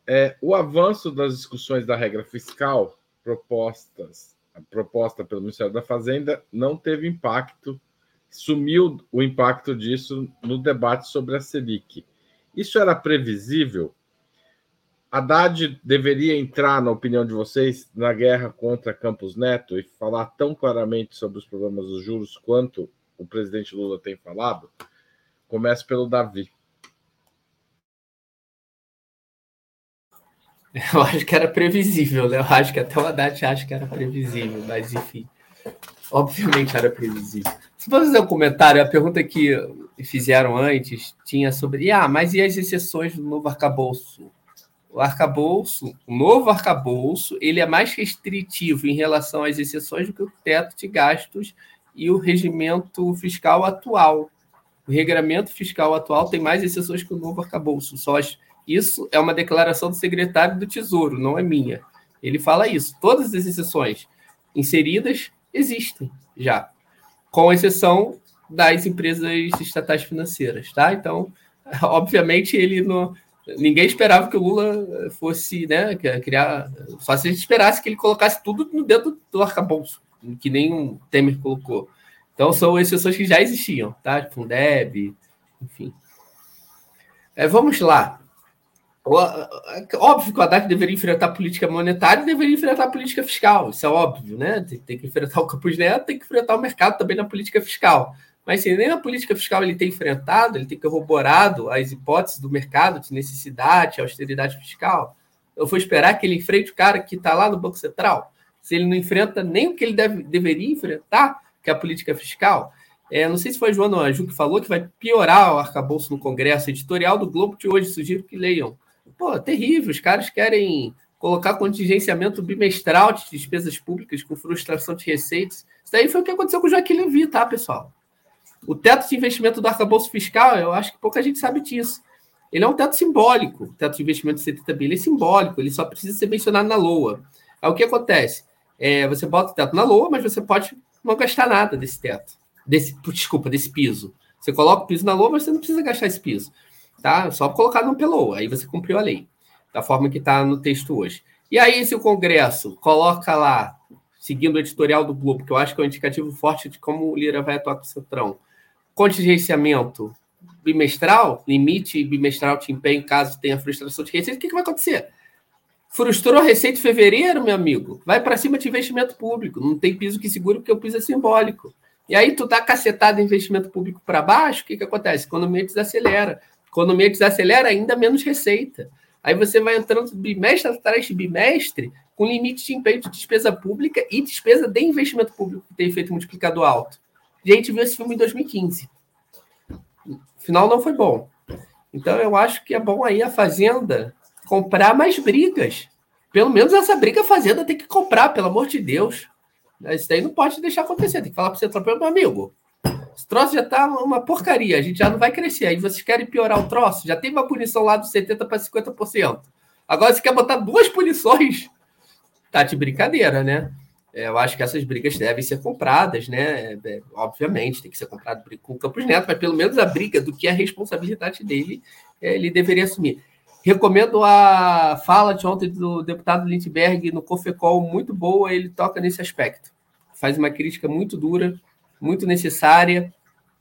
É, o avanço das discussões da regra fiscal propostas, proposta pelo Ministério da Fazenda não teve impacto, sumiu o impacto disso no debate sobre a Selic. Isso era previsível? Haddad deveria entrar, na opinião de vocês, na guerra contra Campos Neto e falar tão claramente sobre os problemas dos juros quanto o presidente Lula tem falado? Começo pelo Davi. Eu acho que era previsível, né? Eu acho que até o Haddad acha que era previsível, mas enfim. Obviamente era previsível. Se você fazer um comentário, a pergunta que fizeram antes tinha sobre, ah, mas e as exceções do novo arcabouço? O arcabouço, o novo arcabouço, ele é mais restritivo em relação às exceções do que o teto de gastos e o regimento fiscal atual. O regramento fiscal atual tem mais exceções que o novo arcabouço. Só as, isso é uma declaração do secretário do Tesouro, não é minha. Ele fala isso. Todas as exceções inseridas existem já, com exceção das empresas estatais financeiras, tá? Então, obviamente, ele não. Ninguém esperava que o Lula fosse, né, criar. Só se a gente esperasse que ele colocasse tudo no dentro do arcabouço, que nem o Temer colocou. Então, são exceções que já existiam, tá? Fundeb, enfim. É, vamos lá. Óbvio que o Haddad deveria enfrentar a política monetária e deveria enfrentar a política fiscal. Isso é óbvio, né? Tem, tem que enfrentar o Campos Neto, tem que enfrentar o mercado também na política fiscal. Mas se nem na política fiscal ele tem enfrentado, ele tem corroborado as hipóteses do mercado de necessidade, austeridade fiscal, eu vou esperar que ele enfrente o cara que está lá no Banco Central. Se ele não enfrenta nem o que ele deve, deveria enfrentar, que é a política fiscal, é, não sei se foi João Anju que falou que vai piorar o arcabouço no Congresso. editorial do Globo de hoje, sugiro que leiam Pô, terrível. Os caras querem colocar contingenciamento bimestral de despesas públicas com frustração de receitas. Isso daí foi o que aconteceu com o Joaquim Levy, tá, pessoal? O teto de investimento do arcabouço fiscal, eu acho que pouca gente sabe disso. Ele é um teto simbólico. O teto de investimento de 70 bilhões é simbólico, ele só precisa ser mencionado na LOA. Aí o que acontece? É, você bota o teto na LOA, mas você pode não gastar nada desse teto. Desse, desculpa, desse piso. Você coloca o piso na LOA, mas você não precisa gastar esse piso tá? Só colocar no pelou, aí você cumpriu a lei, da forma que está no texto hoje. E aí, se o Congresso coloca lá, seguindo o editorial do Globo, que eu acho que é um indicativo forte de como o Lira vai atuar com o Centrão, contingenciamento bimestral, limite bimestral de empenho caso tenha frustração de receita, o que, que vai acontecer? Frustrou a receita em fevereiro, meu amigo, vai para cima de investimento público, não tem piso que segure porque o piso é simbólico. E aí tu dá cacetada em investimento público para baixo, o que, que acontece? Economia desacelera economia desacelera, ainda menos receita. Aí você vai entrando bimestre atrás de bimestre com limite de empenho de despesa pública e despesa de investimento público, que tem efeito multiplicador alto. Gente viu esse filme em 2015. O final não foi bom. Então eu acho que é bom aí a Fazenda comprar mais brigas. Pelo menos essa briga a Fazenda tem que comprar, pelo amor de Deus. Isso daí não pode deixar acontecer. Tem que falar para você, meu amigo. Esse troço já tá uma porcaria, a gente já não vai crescer. Aí vocês querem piorar o troço? Já tem uma punição lá dos 70% para 50%. Agora você quer botar duas punições? Tá de brincadeira, né? É, eu acho que essas brigas devem ser compradas, né? É, obviamente, tem que ser comprado com o Campos Neto, mas pelo menos a briga do que é a responsabilidade dele, é, ele deveria assumir. Recomendo a fala de ontem do deputado Lindbergh no Cofecol, muito boa, ele toca nesse aspecto. Faz uma crítica muito dura muito necessária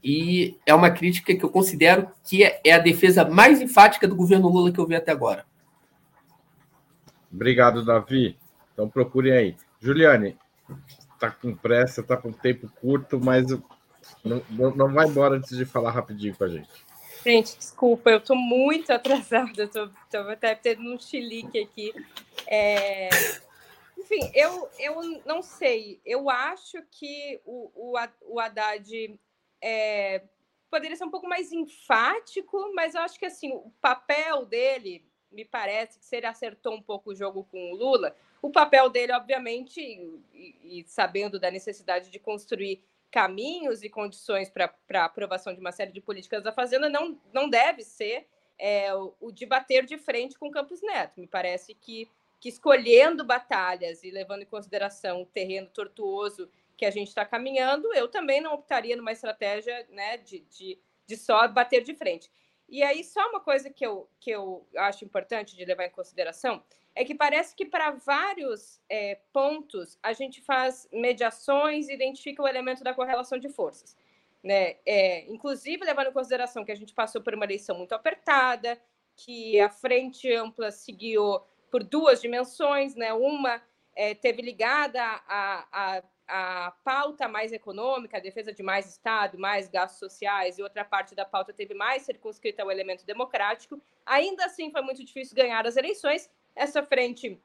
e é uma crítica que eu considero que é, é a defesa mais enfática do governo Lula que eu vi até agora. Obrigado, Davi. Então procure aí. Juliane, está com pressa, está com tempo curto, mas não, não vai embora antes de falar rapidinho com a gente. Gente, desculpa, eu estou muito atrasada, estou até tendo um chilique aqui. É, enfim, eu, eu não sei. Eu acho que o, o, o Haddad é, poderia ser um pouco mais enfático, mas eu acho que assim, o papel dele, me parece que se ele acertou um pouco o jogo com o Lula, o papel dele, obviamente, e, e sabendo da necessidade de construir caminhos e condições para a aprovação de uma série de políticas da Fazenda, não, não deve ser é, o, o de bater de frente com Campos Neto. Me parece que que escolhendo batalhas e levando em consideração o terreno tortuoso que a gente está caminhando, eu também não optaria numa estratégia né, de, de, de só bater de frente. E aí, só uma coisa que eu, que eu acho importante de levar em consideração é que parece que para vários é, pontos a gente faz mediações e identifica o elemento da correlação de forças. Né? É, inclusive, levando em consideração que a gente passou por uma eleição muito apertada, que a frente ampla seguiu por duas dimensões, né? uma é, teve ligada a, a, a pauta mais econômica, a defesa de mais Estado, mais gastos sociais, e outra parte da pauta teve mais circunscrita ao elemento democrático. Ainda assim, foi muito difícil ganhar as eleições. Essa frente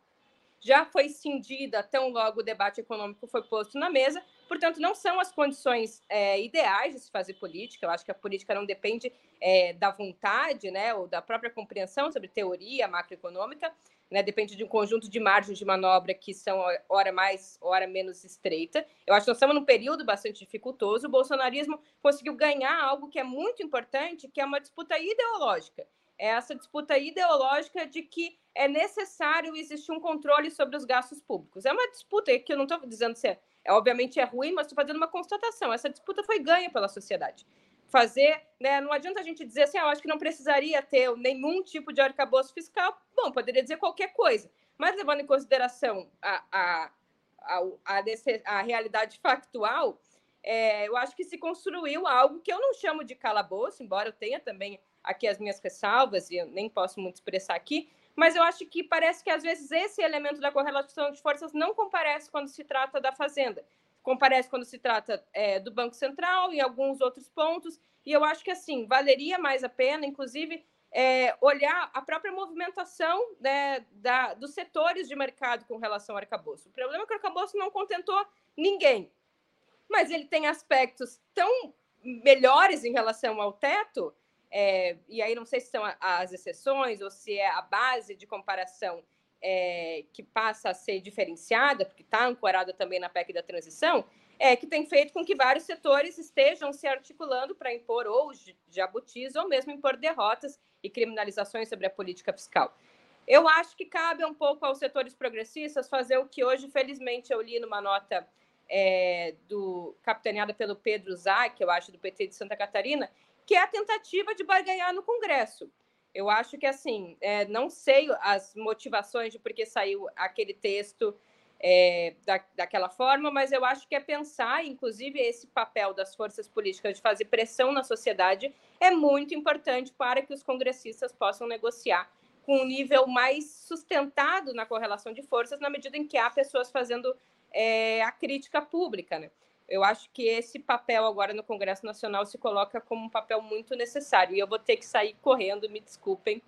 já foi cindida tão logo o debate econômico foi posto na mesa. Portanto, não são as condições é, ideais de se fazer política. Eu acho que a política não depende é, da vontade, né, ou da própria compreensão sobre teoria macroeconômica, né, depende de um conjunto de margens de manobra que são hora mais, hora menos estreita. Eu acho que nós estamos num período bastante dificultoso. O bolsonarismo conseguiu ganhar algo que é muito importante, que é uma disputa ideológica. É essa disputa ideológica de que é necessário existir um controle sobre os gastos públicos. É uma disputa que eu não estou dizendo se é, é, obviamente é ruim, mas estou fazendo uma constatação. Essa disputa foi ganha pela sociedade fazer, né? Não adianta a gente dizer assim, ah, eu acho que não precisaria ter nenhum tipo de arcabouço fiscal. Bom, poderia dizer qualquer coisa, mas levando em consideração a, a, a, a, a realidade factual, é, eu acho que se construiu algo que eu não chamo de calabouço, embora eu tenha também aqui as minhas ressalvas, e eu nem posso muito expressar aqui, mas eu acho que parece que às vezes esse elemento da correlação de forças não comparece quando se trata da Fazenda comparece quando se trata é, do Banco Central e alguns outros pontos. E eu acho que assim valeria mais a pena, inclusive, é, olhar a própria movimentação né, da, dos setores de mercado com relação ao arcabouço. O problema é que o arcabouço não contentou ninguém, mas ele tem aspectos tão melhores em relação ao teto, é, e aí não sei se são as exceções ou se é a base de comparação é, que passa a ser diferenciada, porque está ancorada também na PEC da transição, é que tem feito com que vários setores estejam se articulando para impor ou jabutis ou mesmo impor derrotas e criminalizações sobre a política fiscal. Eu acho que cabe um pouco aos setores progressistas fazer o que hoje, felizmente, eu li numa nota é, do capitaneada pelo Pedro que eu acho do PT de Santa Catarina, que é a tentativa de barganhar no Congresso. Eu acho que, assim, é, não sei as motivações de por que saiu aquele texto é, da, daquela forma, mas eu acho que é pensar, inclusive, esse papel das forças políticas de fazer pressão na sociedade é muito importante para que os congressistas possam negociar com um nível mais sustentado na correlação de forças, na medida em que há pessoas fazendo é, a crítica pública, né? Eu acho que esse papel agora no Congresso Nacional se coloca como um papel muito necessário. E eu vou ter que sair correndo, me desculpem,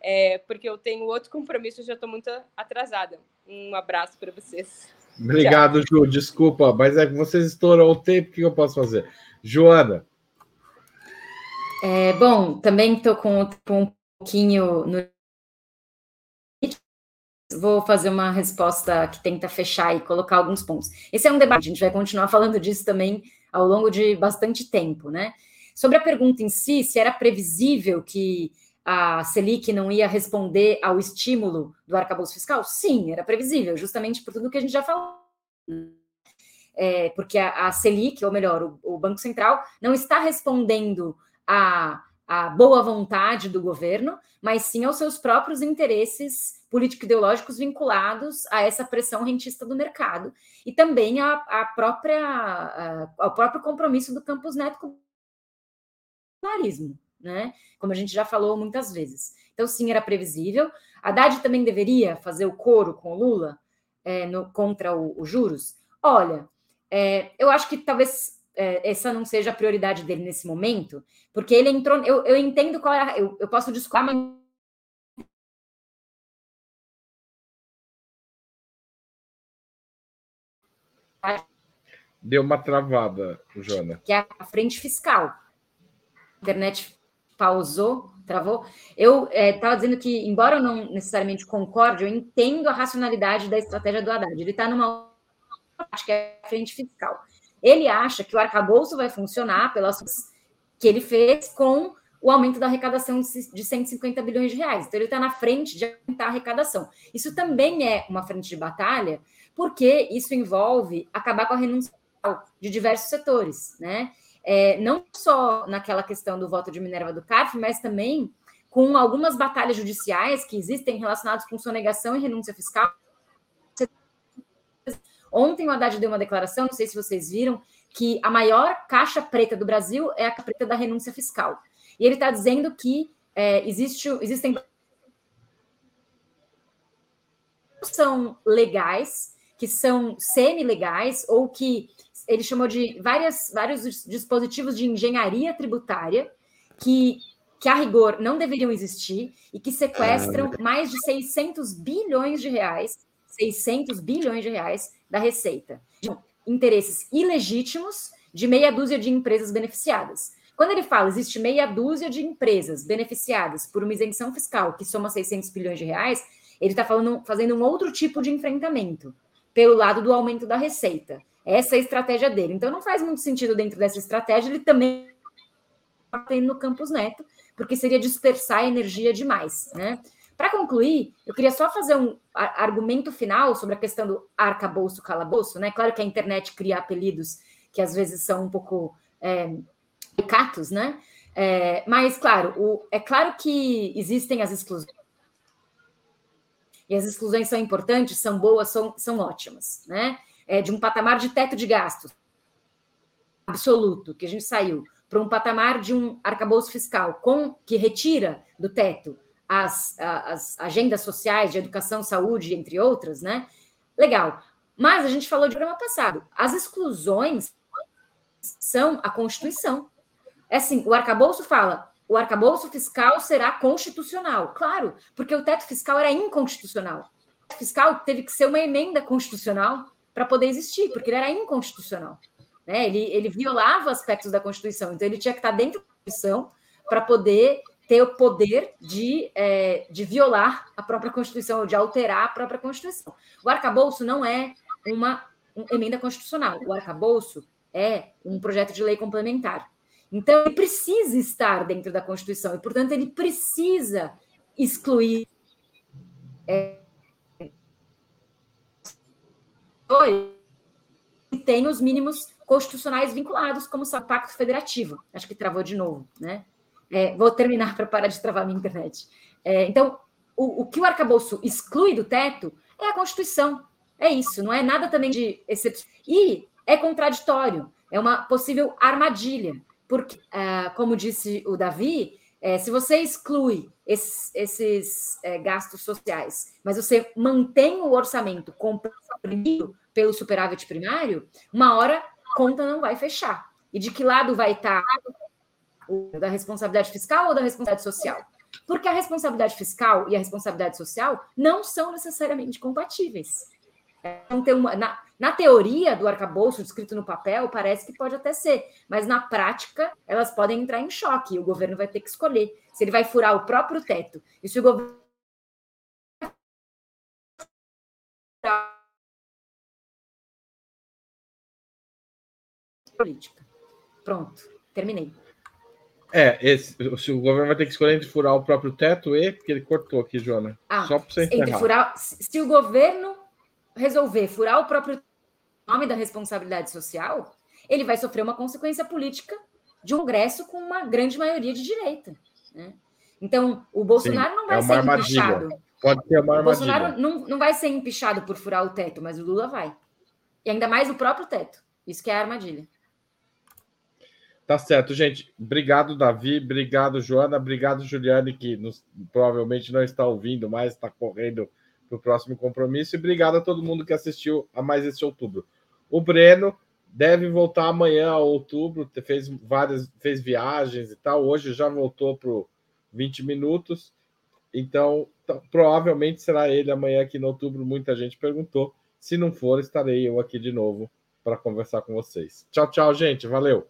é, porque eu tenho outro compromisso e já estou muito atrasada. Um abraço para vocês. Obrigado, Tchau. Ju. Desculpa, mas é que vocês estouram o tempo, o que eu posso fazer? Joana. É, bom, também estou com, com um pouquinho no vou fazer uma resposta que tenta fechar e colocar alguns pontos. Esse é um debate, a gente vai continuar falando disso também ao longo de bastante tempo, né? Sobre a pergunta em si, se era previsível que a Selic não ia responder ao estímulo do arcabouço fiscal? Sim, era previsível, justamente por tudo que a gente já falou. É, porque a, a, Selic, ou melhor, o, o Banco Central, não está respondendo a a boa vontade do governo, mas sim aos seus próprios interesses político-ideológicos vinculados a essa pressão rentista do mercado e também a, a própria, a, ao próprio compromisso do Campos Neto com o bolsonarismo, né? Como a gente já falou muitas vezes. Então, sim, era previsível. Haddad também deveria fazer o coro com o Lula é, no, contra os juros. Olha, é, eu acho que talvez é, essa não seja a prioridade dele nesse momento, porque ele entrou. Eu, eu entendo qual é. A, eu, eu posso discordar, mas. Deu uma travada, Joana. Que é a frente fiscal. A internet pausou, travou. Eu estava é, dizendo que, embora eu não necessariamente concorde, eu entendo a racionalidade da estratégia do Haddad. Ele está numa que é a frente fiscal. Ele acha que o arcabouço vai funcionar pelas que ele fez com o aumento da arrecadação de 150 bilhões de reais. Então, ele está na frente de aumentar a arrecadação. Isso também é uma frente de batalha, porque isso envolve acabar com a renúncia de diversos setores, né? É, não só naquela questão do voto de Minerva do CARF, mas também com algumas batalhas judiciais que existem relacionadas com sonegação e renúncia fiscal. Ontem o Haddad deu uma declaração, não sei se vocês viram, que a maior caixa preta do Brasil é a preta da renúncia fiscal. E ele está dizendo que é, existe, existem são legais, que são semi-legais, ou que ele chamou de várias, vários dispositivos de engenharia tributária que, que, a rigor, não deveriam existir e que sequestram ah. mais de 600 bilhões de reais, 600 bilhões de reais da Receita. De interesses ilegítimos de meia dúzia de empresas beneficiadas. Quando ele fala existe meia dúzia de empresas beneficiadas por uma isenção fiscal que soma 600 bilhões de reais, ele está fazendo um outro tipo de enfrentamento pelo lado do aumento da receita. Essa é a estratégia dele. Então não faz muito sentido dentro dessa estratégia ele também tem no Campus Neto, porque seria dispersar a energia demais, né? Para concluir, eu queria só fazer um argumento final sobre a questão do arcabouço calabouço, né? Claro que a internet cria apelidos que às vezes são um pouco é, né? É, mas, claro, o, é claro que existem as exclusões. E as exclusões são importantes, são boas, são, são ótimas, né? É, de um patamar de teto de gastos absoluto, que a gente saiu, para um patamar de um arcabouço fiscal com que retira do teto as, as agendas sociais de educação, saúde, entre outras, né? Legal. Mas a gente falou de programa passado. As exclusões são a Constituição. É assim, o arcabouço fala, o arcabouço fiscal será constitucional. Claro, porque o teto fiscal era inconstitucional. O teto fiscal teve que ser uma emenda constitucional para poder existir, porque ele era inconstitucional. Né? Ele, ele violava aspectos da Constituição, então ele tinha que estar dentro da Constituição para poder ter o poder de, é, de violar a própria Constituição, de alterar a própria Constituição. O arcabouço não é uma, uma emenda constitucional. O arcabouço é um projeto de lei complementar. Então, ele precisa estar dentro da Constituição e, portanto, ele precisa excluir. É, tem os mínimos constitucionais vinculados, como o Pacto Federativo. Acho que travou de novo, né? É, vou terminar para parar de travar minha internet. É, então, o, o, que o arcabouço exclui do teto é a Constituição. É isso, não é nada também de exceção. E é contraditório, é uma possível armadilha. Porque, é, como disse o Davi, é, se você exclui esses, esses é, gastos sociais, mas você mantém o orçamento comprimido pelo superávit primário, uma hora a conta não vai fechar. E de que lado vai estar da responsabilidade fiscal ou da responsabilidade social? Porque a responsabilidade fiscal e a responsabilidade social não são necessariamente compatíveis. Então, tem uma, na, na teoria do arcabouço, descrito no papel, parece que pode até ser, mas na prática elas podem entrar em choque e o governo vai ter que escolher se ele vai furar o próprio teto. E se o governo. Política. Pronto, terminei. É, esse, se o governo vai ter que escolher entre furar o próprio teto e, porque ele cortou aqui, Joana. Ah, Só para você enterrar. Entre furar, se o governo resolver furar o próprio nome da responsabilidade social, ele vai sofrer uma consequência política de um Congresso com uma grande maioria de direita. Né? Então, o Bolsonaro Sim, não vai é ser armadilha. empichado. Pode ter uma armadilha. O Bolsonaro não, não vai ser empichado por furar o teto, mas o Lula vai. E ainda mais o próprio teto. Isso que é a armadilha. Tá certo, gente. Obrigado, Davi. Obrigado, Joana. Obrigado, Juliane, que nos, provavelmente não está ouvindo, mas está correndo para o próximo compromisso. E obrigado a todo mundo que assistiu a mais esse outubro. O Breno deve voltar amanhã a outubro, fez várias, fez viagens e tal. Hoje já voltou para 20 minutos. Então, provavelmente será ele amanhã aqui no outubro. Muita gente perguntou. Se não for, estarei eu aqui de novo para conversar com vocês. Tchau, tchau, gente. Valeu.